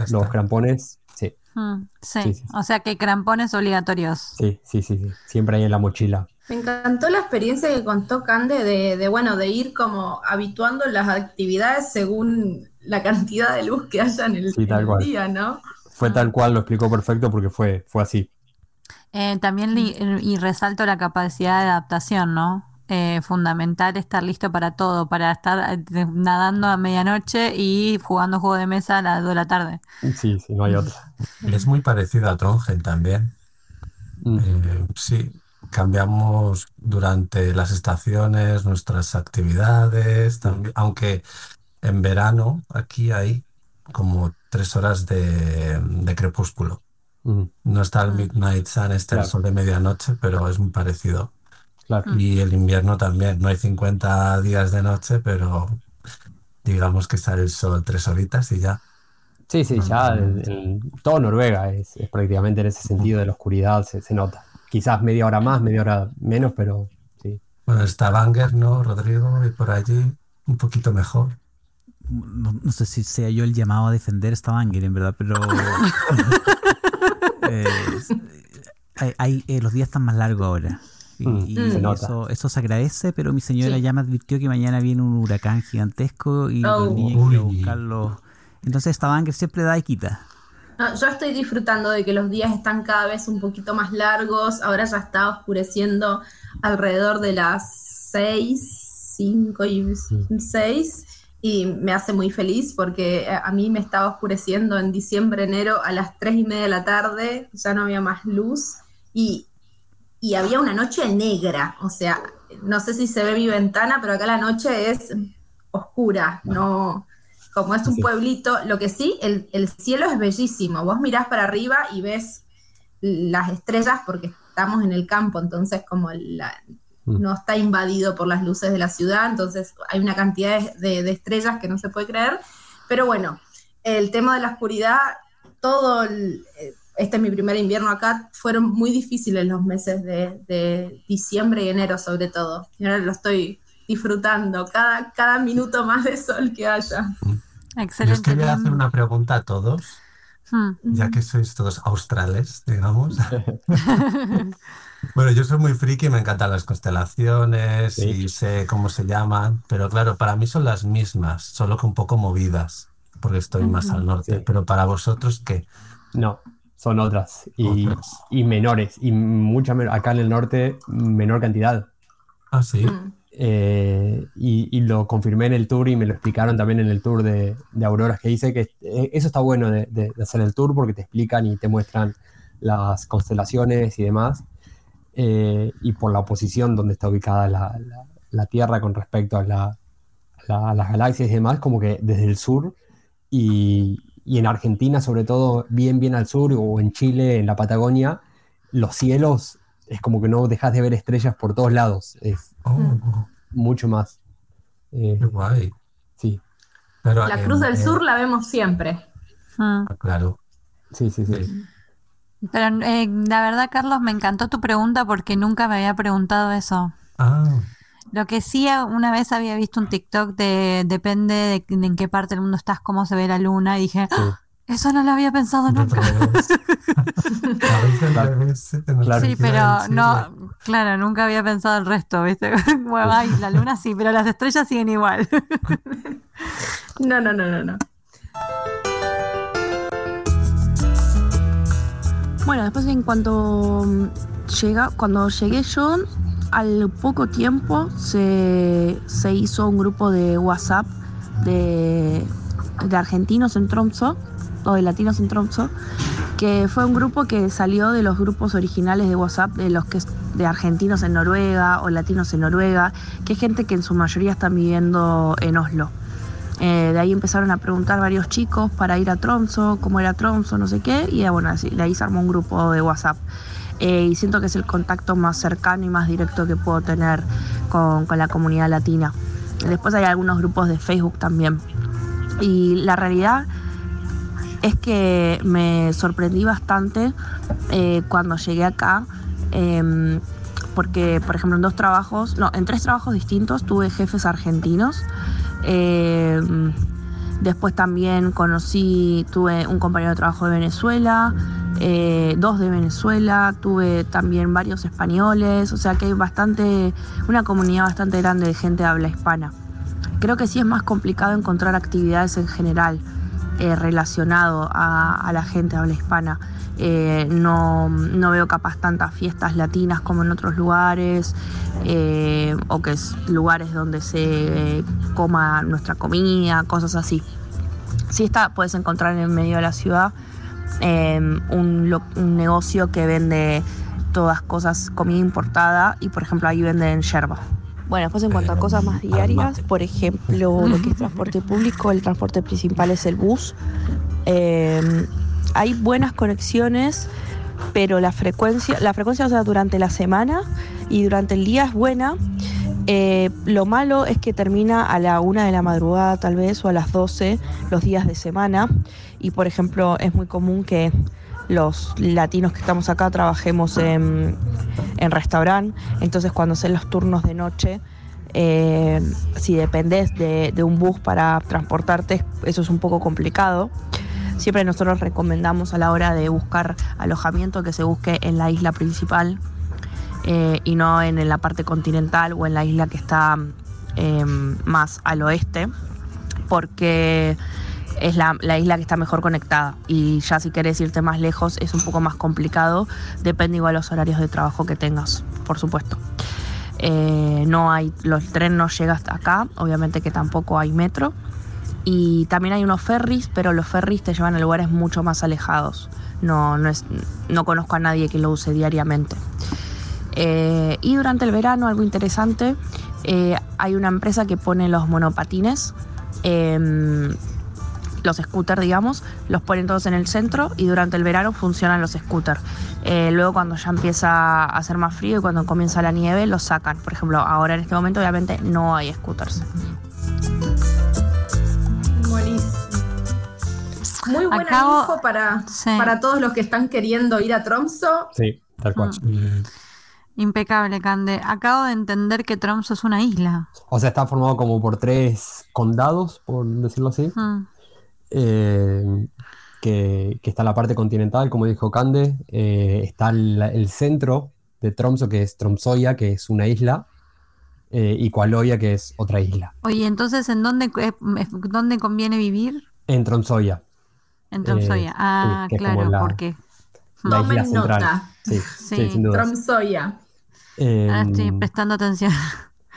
los crampones, sí, mm, sí. Sí, o sea que crampones obligatorios. sí, sí, sí, sí, siempre hay en la mochila. Me encantó la experiencia que contó Cande de, de, bueno, de ir como habituando las actividades según la cantidad de luz que haya en el, Sí, tal el cual. día, ¿no? Fue tal cual, lo explicó perfecto porque fue, fue así. Eh, también y resalto la capacidad de adaptación, ¿no? Eh, fundamental estar listo para todo, para estar eh, nadando a medianoche y jugando juego de mesa a las 2 de la tarde. Sí, sí, no hay otra. Es muy parecido a Trondheim también. Mm. Eh, sí, cambiamos durante las estaciones nuestras actividades, también, aunque en verano aquí hay como tres horas de, de crepúsculo. Mm, No está el Midnight Sun, este el sol de medianoche, pero es muy parecido. Claro. Y el invierno también. No hay 50 días de noche, pero digamos que sale el sol tres horitas y ya. Sí, sí, ya el- el- todo Noruega es, es prácticamente en ese sentido de la oscuridad, se, se nota. Quizás media hora más, media hora menos, pero sí. Bueno, está Banger, ¿no, Rodrigo? Y por allí un poquito mejor. No, no sé si sea yo el llamado a defender esta Banger, en verdad, pero. eh, hay, hay- eh, los días están más largos ahora. Y, Mm, y se nota. eso, eso se agradece, pero mi señora Sí. ya me advirtió que mañana viene un huracán gigantesco y Oh. los niños que buscarlo. Entonces esta Banger siempre da y quita. No, yo estoy disfrutando de que los días están cada vez un poquito más largos. Ahora ya está oscureciendo alrededor de las 6, 5 y 6. Y me hace muy feliz porque eh, a mí me estaba oscureciendo en diciembre, enero a las 3 y media de la tarde. Ya no había más luz. Y, y había una noche negra. O sea, no sé si se ve mi ventana, pero acá la noche es oscura. No, como es un pueblito, lo que sí, el, el cielo es bellísimo. Vos mirás para arriba y ves las estrellas porque estamos en el campo, entonces como la- Mm. no está invadido por las luces de la ciudad, entonces hay una cantidad de, de- de estrellas que no se puede creer. Pero bueno, el tema de la oscuridad, todo, el- eh, este es mi primer invierno acá, fueron muy difíciles los meses de, de diciembre y enero sobre todo. Y ahora lo estoy disfrutando, cada, cada minuto más de sol que haya. Yo os Excelente. quería bien. hacer una pregunta a todos, Hmm. ya que sois todos australes, digamos. Bueno, yo soy muy friki, me encantan las constelaciones Sí. y sé cómo se llaman, pero claro, para mí son las mismas, solo que un poco movidas, porque estoy más al norte. Sí. Pero para vosotros, ¿qué? No, son otras y, Otras. y menores. Y mucha acá en el norte, menor cantidad. Ah, sí. Mm. Eh, y, y lo confirmé en el tour y me lo explicaron también en el tour de, de Auroras que hice, que eh, eso está bueno de, de- de hacer el tour porque te explican y te muestran las constelaciones y demás. Eh, y por la posición donde está ubicada la, la- la Tierra con respecto a, la- a la- a las galaxias y demás, como que desde el sur y, y en Argentina, sobre todo, bien, bien al sur, o en Chile, en la Patagonia, los cielos es como que no dejas de ver estrellas por todos lados. Es Oh, mucho más. Eh, qué guay. sí, Pero La Cruz del Sur la vemos siempre. Hmm. ah, Claro. sí, sí, sí. Sí. Pero eh, la verdad, Carlos, me encantó tu pregunta porque nunca me había preguntado eso. Ah, Lo que sí, una vez había visto un TikTok de depende de, de en qué parte del mundo estás, cómo se ve la luna, y dije, Sí. "Ah, eso no lo había pensado nunca. Sí, pero no, claro, nunca había pensado el resto, ¿viste? Bueno, ay, la luna sí, pero las estrellas siguen igual. No, no, no, no, no. Bueno, después en cuanto mm, llega, cuando llegué yo, al poco tiempo se, se hizo un grupo de WhatsApp de, de argentinos en Tromso, o de latinos en Tromso, que fue un grupo que salió de los grupos originales de WhatsApp de los que de argentinos en Noruega o latinos en Noruega, que es gente que en su mayoría están viviendo en Oslo. Eh, de ahí empezaron a preguntar varios chicos para ir a Tromso, cómo era Tromso, no sé qué, y bueno, de ahí se armó un grupo de WhatsApp. Eh, y siento que es el contacto más cercano y más directo que puedo tener con, con la comunidad latina. Después hay algunos grupos de Facebook también. Y la realidad es que me sorprendí bastante eh, cuando llegué acá, eh, porque por ejemplo en dos trabajos, no, en tres trabajos distintos tuve jefes argentinos. Eh, después también conocí, tuve un compañero de trabajo de Venezuela, eh, dos de Venezuela, tuve también varios españoles, o sea que hay bastante, una comunidad bastante grande de gente de habla hispana. Creo que sí es más complicado encontrar actividades en general eh, relacionado a, a la gente de habla hispana. Eh, no, no veo capaz tantas fiestas latinas como en otros lugares, eh, o que es lugares donde se eh, coma nuestra comida, cosas así. Sí está, puedes encontrar en medio de la ciudad eh, un, lo- un negocio que vende todas cosas, comida importada, y por ejemplo ahí venden yerba. Bueno, después en cuanto a cosas más diarias, por ejemplo, lo que es transporte público, el transporte principal es el bus. Eh, hay buenas conexiones, pero la frecuencia, la frecuencia o sea, durante la semana y durante el día es buena. Eh, lo malo es que termina a la una de la madrugada tal vez o a las 12 los días de semana. Y por ejemplo es muy común que los latinos que estamos acá trabajemos en, en restaurante, entonces cuando hacen los turnos de noche, eh, si dependes de, de un bus para transportarte, eso es un poco complicado. Siempre nosotros recomendamos a la hora de buscar alojamiento que se busque en la isla principal eh, y no en, la parte continental o en la isla que está eh, más al oeste, porque es la, la, isla que está mejor conectada y ya si querés irte más lejos es un poco más complicado, depende igual los horarios de trabajo que tengas, por supuesto. Eh, no hay, los tren no llega hasta acá, obviamente que tampoco hay metro. Y también hay unos ferries, pero los ferries te llevan a lugares mucho más alejados. No, no, es, no conozco a nadie que lo use diariamente. Eh, y durante el verano, algo interesante, eh, hay una empresa que pone los monopatines, eh, los scooters, digamos, los ponen todos en el centro y durante el verano funcionan los scooters. Eh, luego cuando ya empieza a hacer más frío y cuando comienza la nieve, los sacan. Por ejemplo, ahora en este momento obviamente no hay scooters. Buenísimo. Muy buena Acabo- info para, Sí. para todos los que están queriendo ir a Tromso. Sí, tal cual. Mm, Impecable, Cande. Acabo de entender que Tromso es una isla. O sea, está formado como por tres condados, por decirlo así. Mm. eh, que, que está la parte continental, como dijo Cande. eh, está el, el centro de Tromso, que es Tromsoya, que es una isla. eh, y Kualoya, que es otra isla. Oye, entonces, ¿en dónde, eh, dónde conviene vivir? En Tromsoya, En Tromsoya. Eh, ah, claro, la- ¿por qué? la Tomen isla central. nota. Sí, Sí. sí, sin duda. Tromsoya. Eh, Ah, estoy prestando atención.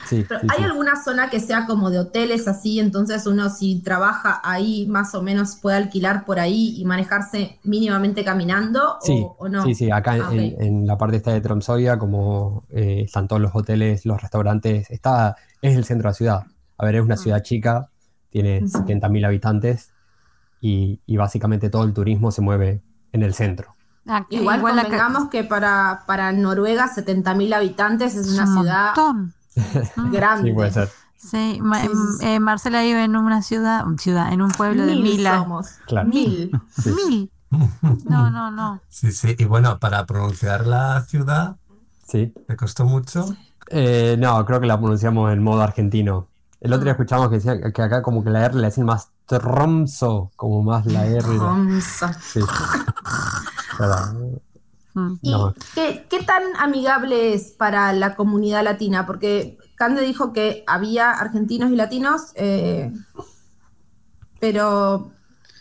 sí, Pero sí, ¿Hay sí. alguna zona que sea como de hoteles así? Entonces uno si trabaja ahí más o menos puede alquilar por ahí y manejarse mínimamente caminando Sí, o, o no. sí, sí, acá en, Ah, en- en la parte esta de Tromsoya, como eh, están todos los hoteles, los restaurantes, está, es el centro de la ciudad. A ver, es una ciudad chica, tiene 70.000 habitantes y, y básicamente todo el turismo se mueve en el centro. Ah, que Igual, acá- convengamos que para, para Noruega 70.000 habitantes es una un ciudad montón. grande. Sí, puede ser, Sí, Ma- Sí, sí, sí. eh, Marcela vive en una ciudad, ciudad, en un pueblo de Mil somos. claro. Mil. Sí. Mil. No, no, no. Sí, sí. Y bueno, para pronunciar la ciudad, Sí. ¿te costó mucho? Eh, no, creo que la pronunciamos en modo argentino. El otro día escuchamos que decía que acá como que la R le hacen más Tromso, como más la R. Tromso. Sí. ¿Y No. qué, qué tan amigable es para la comunidad latina? Porque Cande dijo que había argentinos y latinos, eh, pero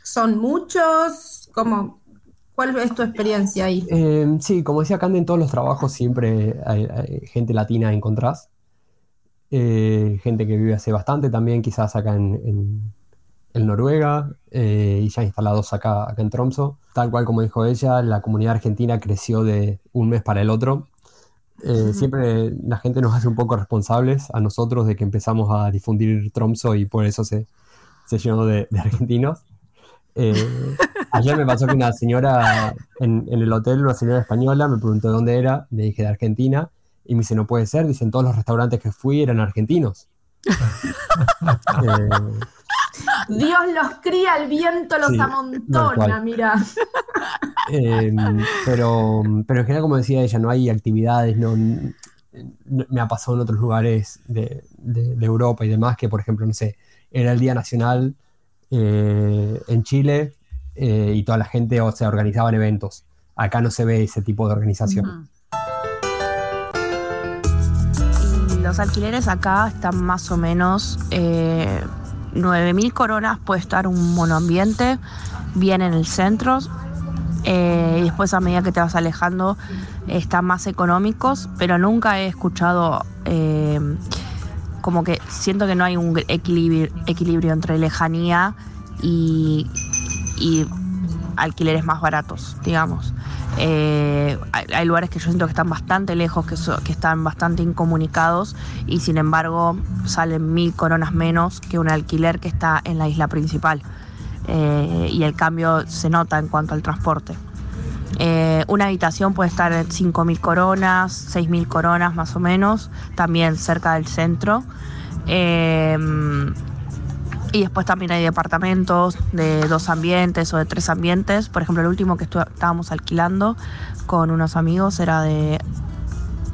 ¿son muchos? ¿Cómo, ¿Cuál es tu experiencia ahí? Eh, sí, como decía Cande, en todos los trabajos siempre hay, hay gente latina encontrás. Eh, gente que vive hace bastante también, quizás acá en, en- en Noruega, eh, y ya instalados acá, acá en Tromso. Tal cual como dijo ella, la comunidad argentina creció de un mes para el otro. Eh, Siempre la gente nos hace un poco responsables a nosotros de que empezamos a difundir Tromso y por eso se, se llenó de, de argentinos. Eh, ayer me pasó que una señora en, en el hotel, una señora española, me preguntó de dónde era, le dije de Argentina, y me dice, no puede ser, dicen todos los restaurantes que fui eran argentinos. Eh, Dios los cría, el viento los Sí, amontona, mira. eh, pero, pero en general, como decía ella, no hay actividades, no, no- me ha pasado en otros lugares de, de- de Europa y demás, que por ejemplo, no sé, era el Día Nacional eh, en Chile eh, y toda la gente, o sea, organizaban eventos. Acá no se ve ese tipo de organización. Los alquileres acá están más o menos eh, 9.000 coronas, puede estar un monoambiente bien en el centro. eh, y después a medida que te vas alejando están más económicos, pero nunca he escuchado eh, como que siento que no hay un equilibrio, equilibrio entre lejanía y, y alquileres más baratos, digamos. Eh, hay, lugares que yo siento que están bastante lejos, que, so- que están bastante incomunicados y sin embargo salen mil coronas menos que un alquiler que está en la isla principal. eh, y el cambio se nota en cuanto al transporte. Eh, una habitación puede estar en 5.000 coronas, 6.000 coronas más o menos, también cerca del centro. Y después también hay departamentos de dos ambientes o de tres ambientes. Por ejemplo, el último que estábamos alquilando con unos amigos era de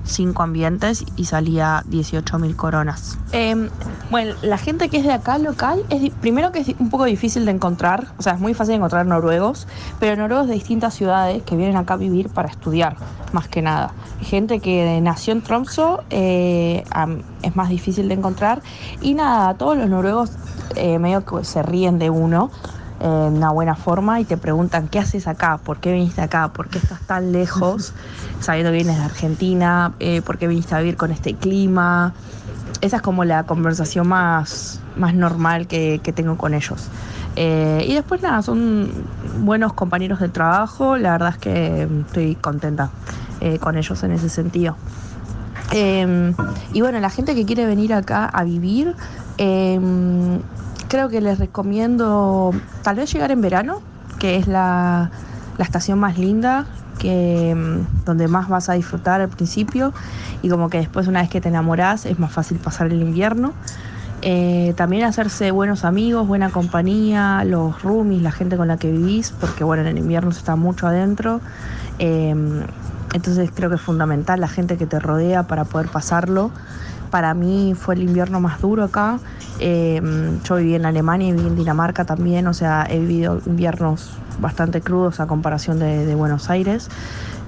cinco ambientes y salía 18 mil coronas. Eh, bueno, la gente que es de acá local, es primero que es un poco difícil de encontrar, o sea, es muy fácil encontrar noruegos, pero noruegos de distintas ciudades que vienen acá a vivir para estudiar, más que nada. Gente que nació en Tromsø eh, es más difícil de encontrar y nada, todos los noruegos eh, medio que se ríen de uno en una buena forma y te preguntan qué haces acá, por qué viniste acá, por qué estás tan lejos, sabiendo que vienes de Argentina, eh, por qué viniste a vivir con este clima. Esa es como la conversación más, más normal que, que tengo con ellos. Eh, y después nada, son buenos compañeros de trabajo, la verdad es que estoy contenta eh, con ellos en ese sentido. Eh, y bueno, la gente que quiere venir acá a vivir, eh, creo que les recomiendo tal vez llegar en verano, que es la, la estación más linda, que, mm, donde más vas a disfrutar al principio y como que después una vez que te enamorás es más fácil pasar el invierno. Eh, también hacerse buenos amigos, buena compañía, los roomies, la gente con la que vivís, porque bueno, en el invierno se está mucho adentro. Eh, entonces creo que es fundamental la gente que te rodea para poder pasarlo. Para mí fue el invierno más duro acá. Eh, yo viví en Alemania y viví en Dinamarca también, o sea, he vivido inviernos bastante crudos a comparación de, Buenos Aires.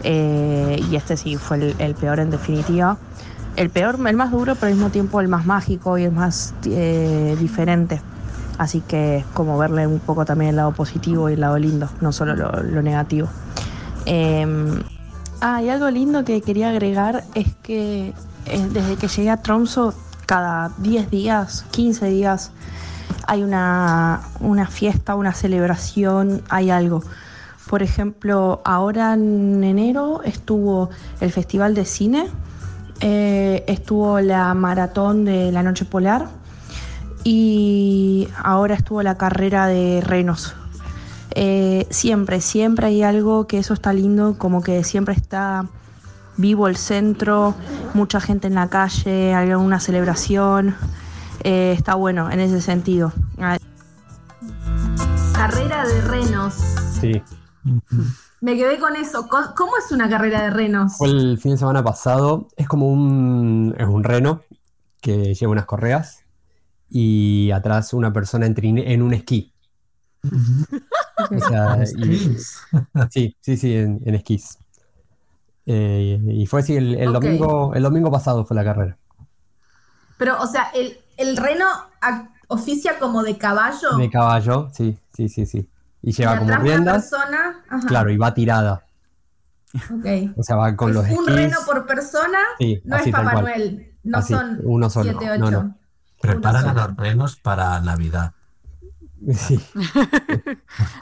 Eh, y este sí fue el, el peor en definitiva. El peor, el más duro, pero al mismo tiempo el más mágico y el más eh, diferente. Así que es como verle un poco también el lado positivo y el lado lindo, no solo lo, negativo. Eh, ah, y algo lindo que quería agregar es que eh, desde que llegué a Tromso, cada 10 días, 15 días, hay una, una fiesta, una celebración, hay algo. Por ejemplo, ahora en enero estuvo el Festival de Cine, eh, estuvo la maratón de la Noche Polar y ahora estuvo la carrera de renos. Eh, siempre, siempre hay algo que eso está lindo, como que siempre está vivo el centro, mucha gente en la calle, hay alguna celebración. Eh, está bueno en ese sentido. Carrera de renos. Sí. Me quedé con eso. ¿Cómo es una carrera de renos? Fue el fin de semana pasado. Es como un, es un reno que lleva unas correas y atrás una persona en, trin- en un esquí. O sea, y- sí, sí, sí, en, en esquís. Eh, y fue así, el, domingo, el domingo pasado fue la carrera. Pero, o sea, el, el reno oficia como de caballo. De caballo, sí, sí, sí, sí. Y y lleva como riendas, persona. Ajá, claro, y va tirada. ok. O sea, va con Es los un esquís. reno por persona, Sí, no así es Papá. Noel. No Así, son uno solo, 7, no, 8. no. Preparan a los renos para Navidad. Sí,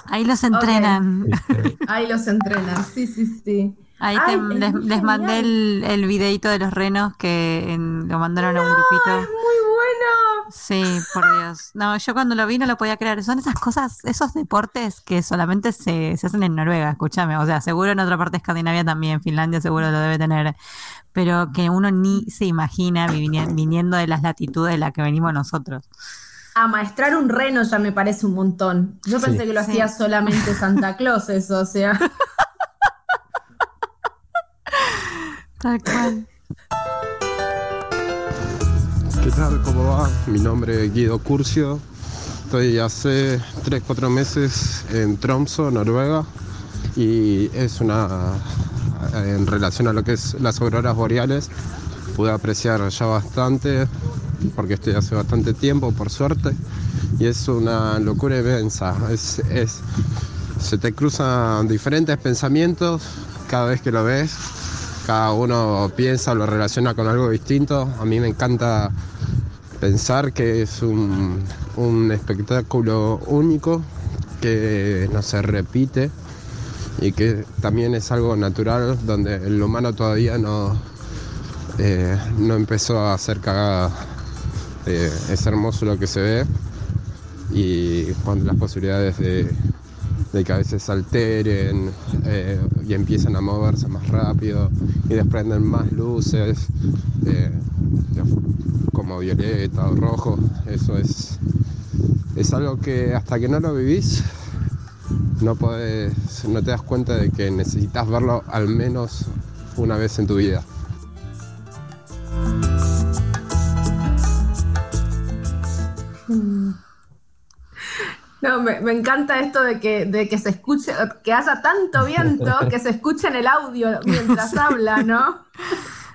Ahí los entrenan. Ahí los entrenan, sí, sí, sí. Ahí Ay, te- es les, muy les mandé genial. el, el videito de los renos que en- lo mandaron a un grupito. Muy bueno. Sí, por Dios. No, yo cuando lo vi no lo podía creer. Son esas cosas, esos deportes que solamente se, se hacen en Noruega, escúchame. O sea, seguro en otra parte de Escandinavia también, Finlandia seguro lo debe tener. Pero que uno ni se imagina vini- viniendo de las latitudes de las que venimos nosotros. Amaestrar un reno ya me parece un montón. Yo Sí. pensé que lo Sí. hacía solamente Santa Claus, eso, o sea. ¿Qué tal? ¿Cómo va? Mi nombre es Guido Curcio. Estoy hace 3-4 meses en Tromso, Noruega. Y es una. En relación a lo que es las auroras boreales, pude apreciar ya bastante, porque estoy hace bastante tiempo, por suerte. Y es una locura inmensa. Es, es, se te cruzan diferentes pensamientos cada vez que lo ves cada uno piensa, lo relaciona con algo distinto. A mí me encanta pensar que es un, espectáculo único que no se repite y que también es algo natural donde el humano todavía no, eh, no empezó a hacer cagada. Eh, es hermoso lo que se ve y cuando las posibilidades de, de que a veces se alteren eh, y empiezan a moverse más rápido y desprenden más luces eh, como violeta o rojo. Eso es, es algo que hasta que no lo vivís no, podés, no te das cuenta de que necesitas verlo al menos una vez en tu vida. No, me, me, encanta esto de que, de que se escuche, que haya tanto viento que se escuche en el audio mientras habla, ¿no?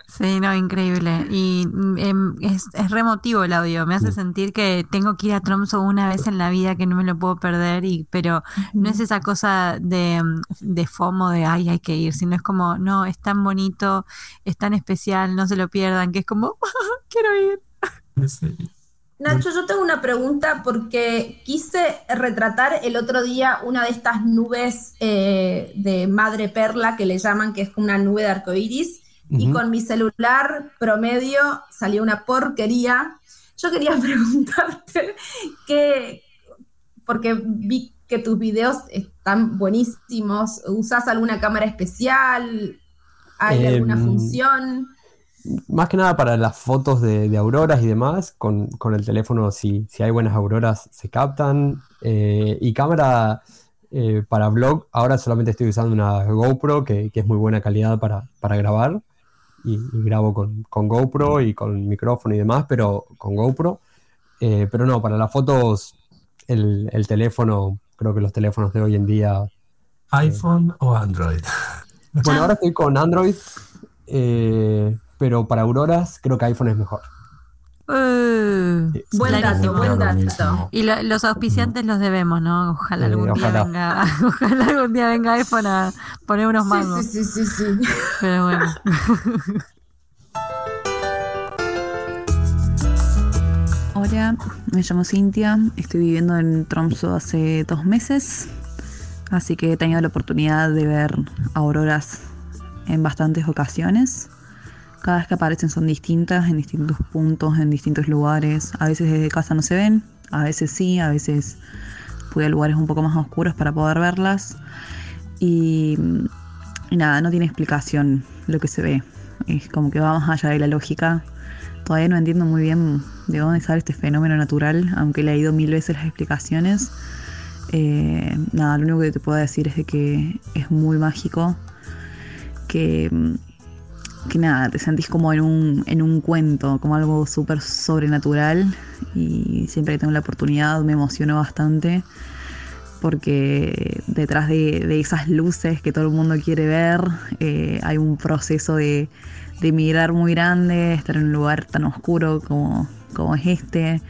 Sí, no, increíble. Y eh, es, es remotivo el audio. Me hace sentir que tengo que ir a Tromso una vez en la vida, que no me lo puedo perder. Y, pero no es esa cosa de, de FOMO de ay, hay que ir, sino es como, no, es tan bonito, es tan especial, no se lo pierdan, que es como, quiero ir. Sí. Nacho, yo tengo una pregunta porque quise retratar el otro día una de estas nubes eh, de madre perla que le llaman, que es como una nube de arcoíris, uh -huh. y con mi celular promedio salió una porquería. Yo quería preguntarte que, porque vi que tus videos están buenísimos, ¿usas alguna cámara especial? ¿Hay eh, alguna función? Más que nada para las fotos de, de auroras y demás, con, con el teléfono si, si, hay buenas auroras se captan. Eh, y cámara eh, para vlog, ahora solamente estoy usando una GoPro que, que es muy buena calidad para, para grabar. Y, y grabo con, con, GoPro y con micrófono y demás, pero con GoPro. Eh, pero no, para las fotos el, el, teléfono, creo que los teléfonos de hoy en día... ¿iPhone o Android? Bueno, ahora estoy con Android. Eh, pero para auroras creo que iPhone es mejor. Uh, sí, buen dato, buen dato. Y lo, los auspiciantes los debemos, ¿no? Ojalá eh, algún ojalá. día venga, ojalá algún día venga iPhone a poner unos mangos. Sí, sí, sí, sí, sí. Pero bueno. Hola, me llamo Cintia, estoy viviendo en Tromso hace dos meses, así que he tenido la oportunidad de ver auroras en bastantes ocasiones. Cada vez que aparecen son distintas, en distintos puntos, en distintos lugares. A veces desde casa no se ven, a veces sí, a veces voy a lugares un poco más oscuros para poder verlas. Y, y nada, no tiene explicación lo que se ve. Es como que va más allá de la lógica. Todavía no entiendo muy bien de dónde sale este fenómeno natural, aunque le he ido mil veces las explicaciones. Eh, nada, lo único que te puedo decir es de que es muy mágico, que que nada, te sentís como en un, en un cuento, como algo súper sobrenatural y siempre que tengo la oportunidad me emociono bastante porque detrás de, de esas luces que todo el mundo quiere ver eh, hay un proceso de, de mirar muy grande, estar en un lugar tan oscuro como, como es este,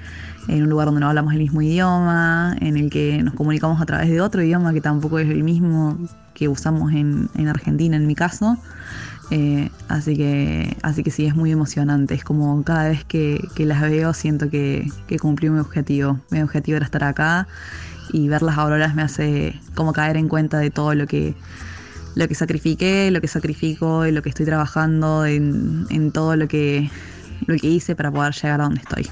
en un lugar donde no hablamos el mismo idioma, en el que nos comunicamos a través de otro idioma que tampoco es el mismo que usamos en, en Argentina en mi caso. Eh, así, que, así que sí, es muy emocionante. Es como cada vez que, que las veo siento que, que, cumplí mi objetivo. Mi objetivo era estar acá y ver las auroras me hace como caer en cuenta de todo lo que, lo que sacrifiqué, lo que sacrifico y lo que estoy trabajando, en, en todo lo que, lo que hice para poder llegar a donde estoy.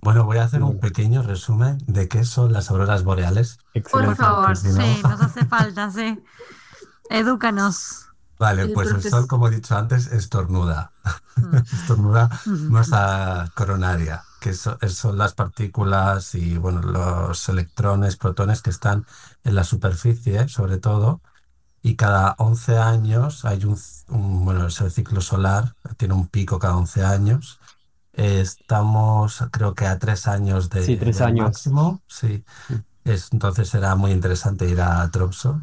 Bueno, voy a hacer un pequeño resumen de qué son las auroras boreales. Excelente. Por favor, si no... sí, nos hace falta, sí. Edúcanos. Vale, el pues profesor... el sol, como he dicho antes, estornuda. Mm. estornuda masa coronaria, que so, son las partículas y bueno, los electrones, protones que están en la superficie, sobre todo. Y cada 11 años hay un, un bueno, es el ciclo solar, tiene un pico cada 11 años. Eh, estamos, creo que a tres años de, sí, tres años. máximo. Sí. Es, entonces será muy interesante ir a Tromso.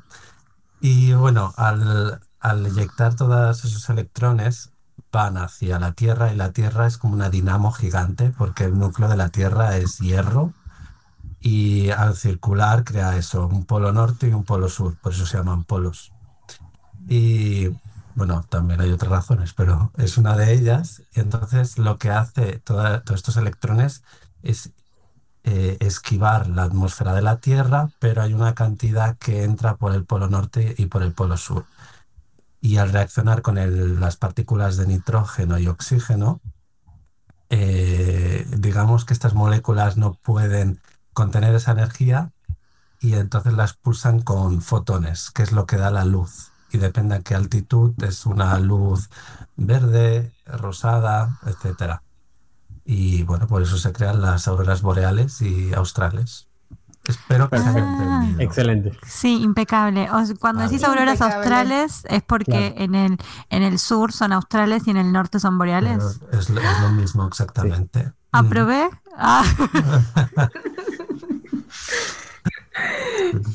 Y bueno, al, al eyectar todos esos electrones van hacia la Tierra y la Tierra es como una dinamo gigante porque el núcleo de la Tierra es hierro y al circular crea eso, un polo norte y un polo sur, por eso se llaman polos. Y bueno, también hay otras razones, pero es una de ellas. Y entonces lo que hace todos estos electrones es eh, esquivar la atmósfera de la Tierra, pero hay una cantidad que entra por el polo norte y por el polo sur y al reaccionar con las partículas de nitrógeno y oxígeno, eh, digamos que estas moléculas no pueden contener esa energía y entonces la expulsan con fotones, que es lo que da la luz. Y depende a qué altitud, es una luz verde, rosada, etcétera. Y bueno, por eso se crean las auroras boreales y australes. Espero que Ah. entendido. Excelente. Sí, impecable. O sea, cuando Vale. decís auroras Impecable. australes es porque en el en el sur son australes y en el norte son boreales. Es, lo- es lo mismo exactamente. ¿Aprobé? Ah,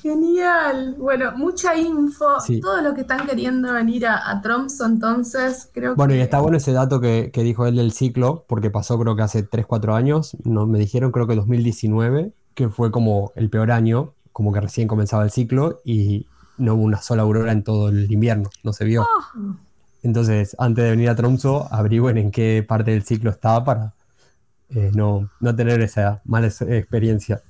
Genial. Bueno, mucha info. Sí. Todos los que están queriendo venir a, a Tromso, entonces, creo Bueno, que. y está bueno ese dato que, que dijo él del ciclo, porque pasó creo que hace 3, 4 años, no, me dijeron creo que 2019, que fue como el peor año, como que recién comenzaba el ciclo y no hubo una sola aurora en todo el invierno, no se vio. Entonces, antes de venir a Tromso, averigüen en qué parte del ciclo estaba para eh, no, no tener esa mala ex- experiencia.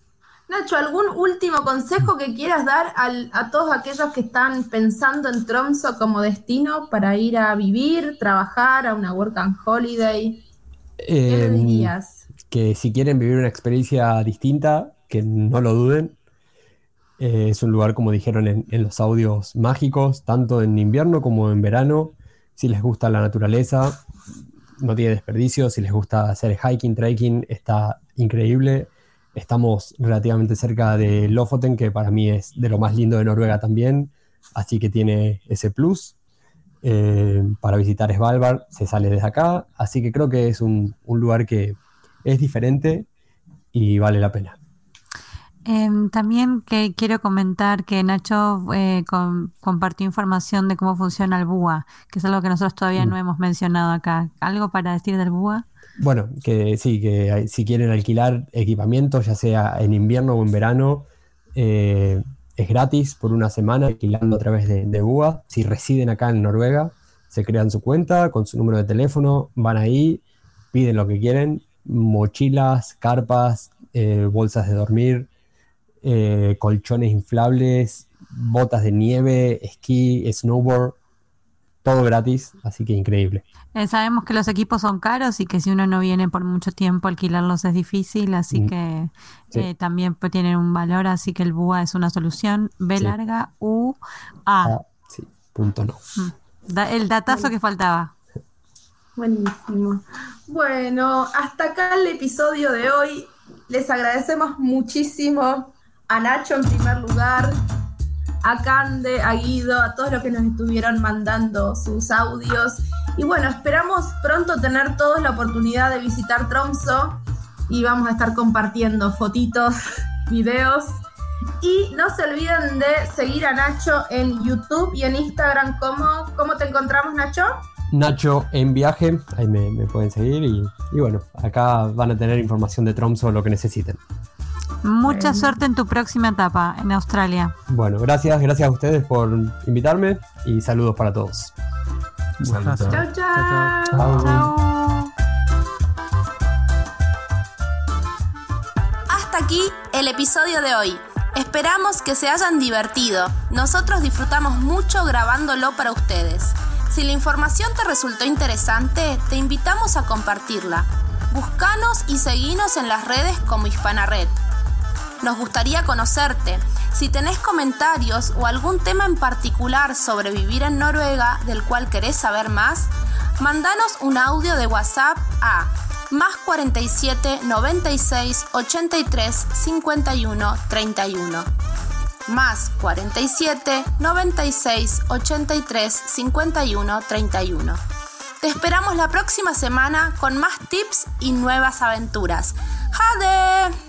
Nacho, ¿algún último consejo que quieras dar al- a todos aquellos que están pensando en Tromso como destino para ir a vivir, trabajar, a una work and holiday? ¿Qué le Em, dirías? que si quieren vivir una experiencia distinta, que no lo duden. Eh, es un lugar, como dijeron en, los audios, mágicos, tanto en invierno como en verano. Si les gusta la naturaleza, no tiene desperdicio. Si les gusta hacer hiking, trekking, está increíble. Estamos relativamente cerca de Lofoten, que para mí es de lo más lindo de Noruega también, así que tiene ese plus. Eh, para visitar Svalbard se sale desde acá, así que creo que es un lugar que es diferente y vale la pena. Em, también que quiero comentar que Nacho eh, com- compartió información de cómo funciona el BUA, que es algo que nosotros todavía Mm. no hemos mencionado acá. ¿Algo para decir del BUA? Bueno, que sí, que hay- si quieren alquilar equipamiento, ya sea en invierno o en verano, eh, es gratis por una semana alquilando a través de, de BUA. Si residen acá en Noruega, se crean su cuenta con su número de teléfono, van ahí, piden lo que quieren, mochilas, carpas, eh, bolsas de dormir, eh, colchones inflables, botas de nieve, esquí, snowboard, todo gratis, así que increíble. Eh, sabemos que los equipos son caros y que si uno no viene por mucho tiempo alquilarlos es difícil, así Mm. que Sí. eh, también pues, tienen un valor, así que el BUA es una solución. B Sí. larga, U, A. Ah, sí, punto no. Da- el datazo que faltaba. Buenísimo. Bueno, hasta acá el episodio de hoy. Les agradecemos muchísimo a Nacho en primer lugar, a Cande, a Guido, a todos los que nos estuvieron mandando sus audios. Y bueno, esperamos pronto tener todos la oportunidad de visitar Tromso y vamos a estar compartiendo fotitos, videos. Y no se olviden de seguir a Nacho en YouTube y en Instagram. ¿Cómo, cómo te encontramos, Nacho? Nacho en viaje, ahí me, pueden seguir y, y bueno, acá van a tener información de Tromso, lo que necesiten. Mucha Bueno. suerte en tu próxima etapa en Australia. Bueno, gracias, gracias a ustedes por invitarme y saludos para todos. Saludos. Chao, Chao, chao. Hasta aquí el episodio de hoy. Esperamos que se hayan divertido. Nosotros disfrutamos mucho grabándolo para ustedes. Si la información te resultó interesante, te invitamos a compartirla. Buscanos y seguinos en las redes como Hispana Red. Nos gustaría conocerte. Si tenés comentarios o algún tema en particular sobre vivir en Noruega del cual querés saber más, mandanos un audio de WhatsApp a más 47 96 83 51 31. Más 47 96 83 51 31. Te esperamos la próxima semana con más tips y nuevas aventuras. ¡Jade!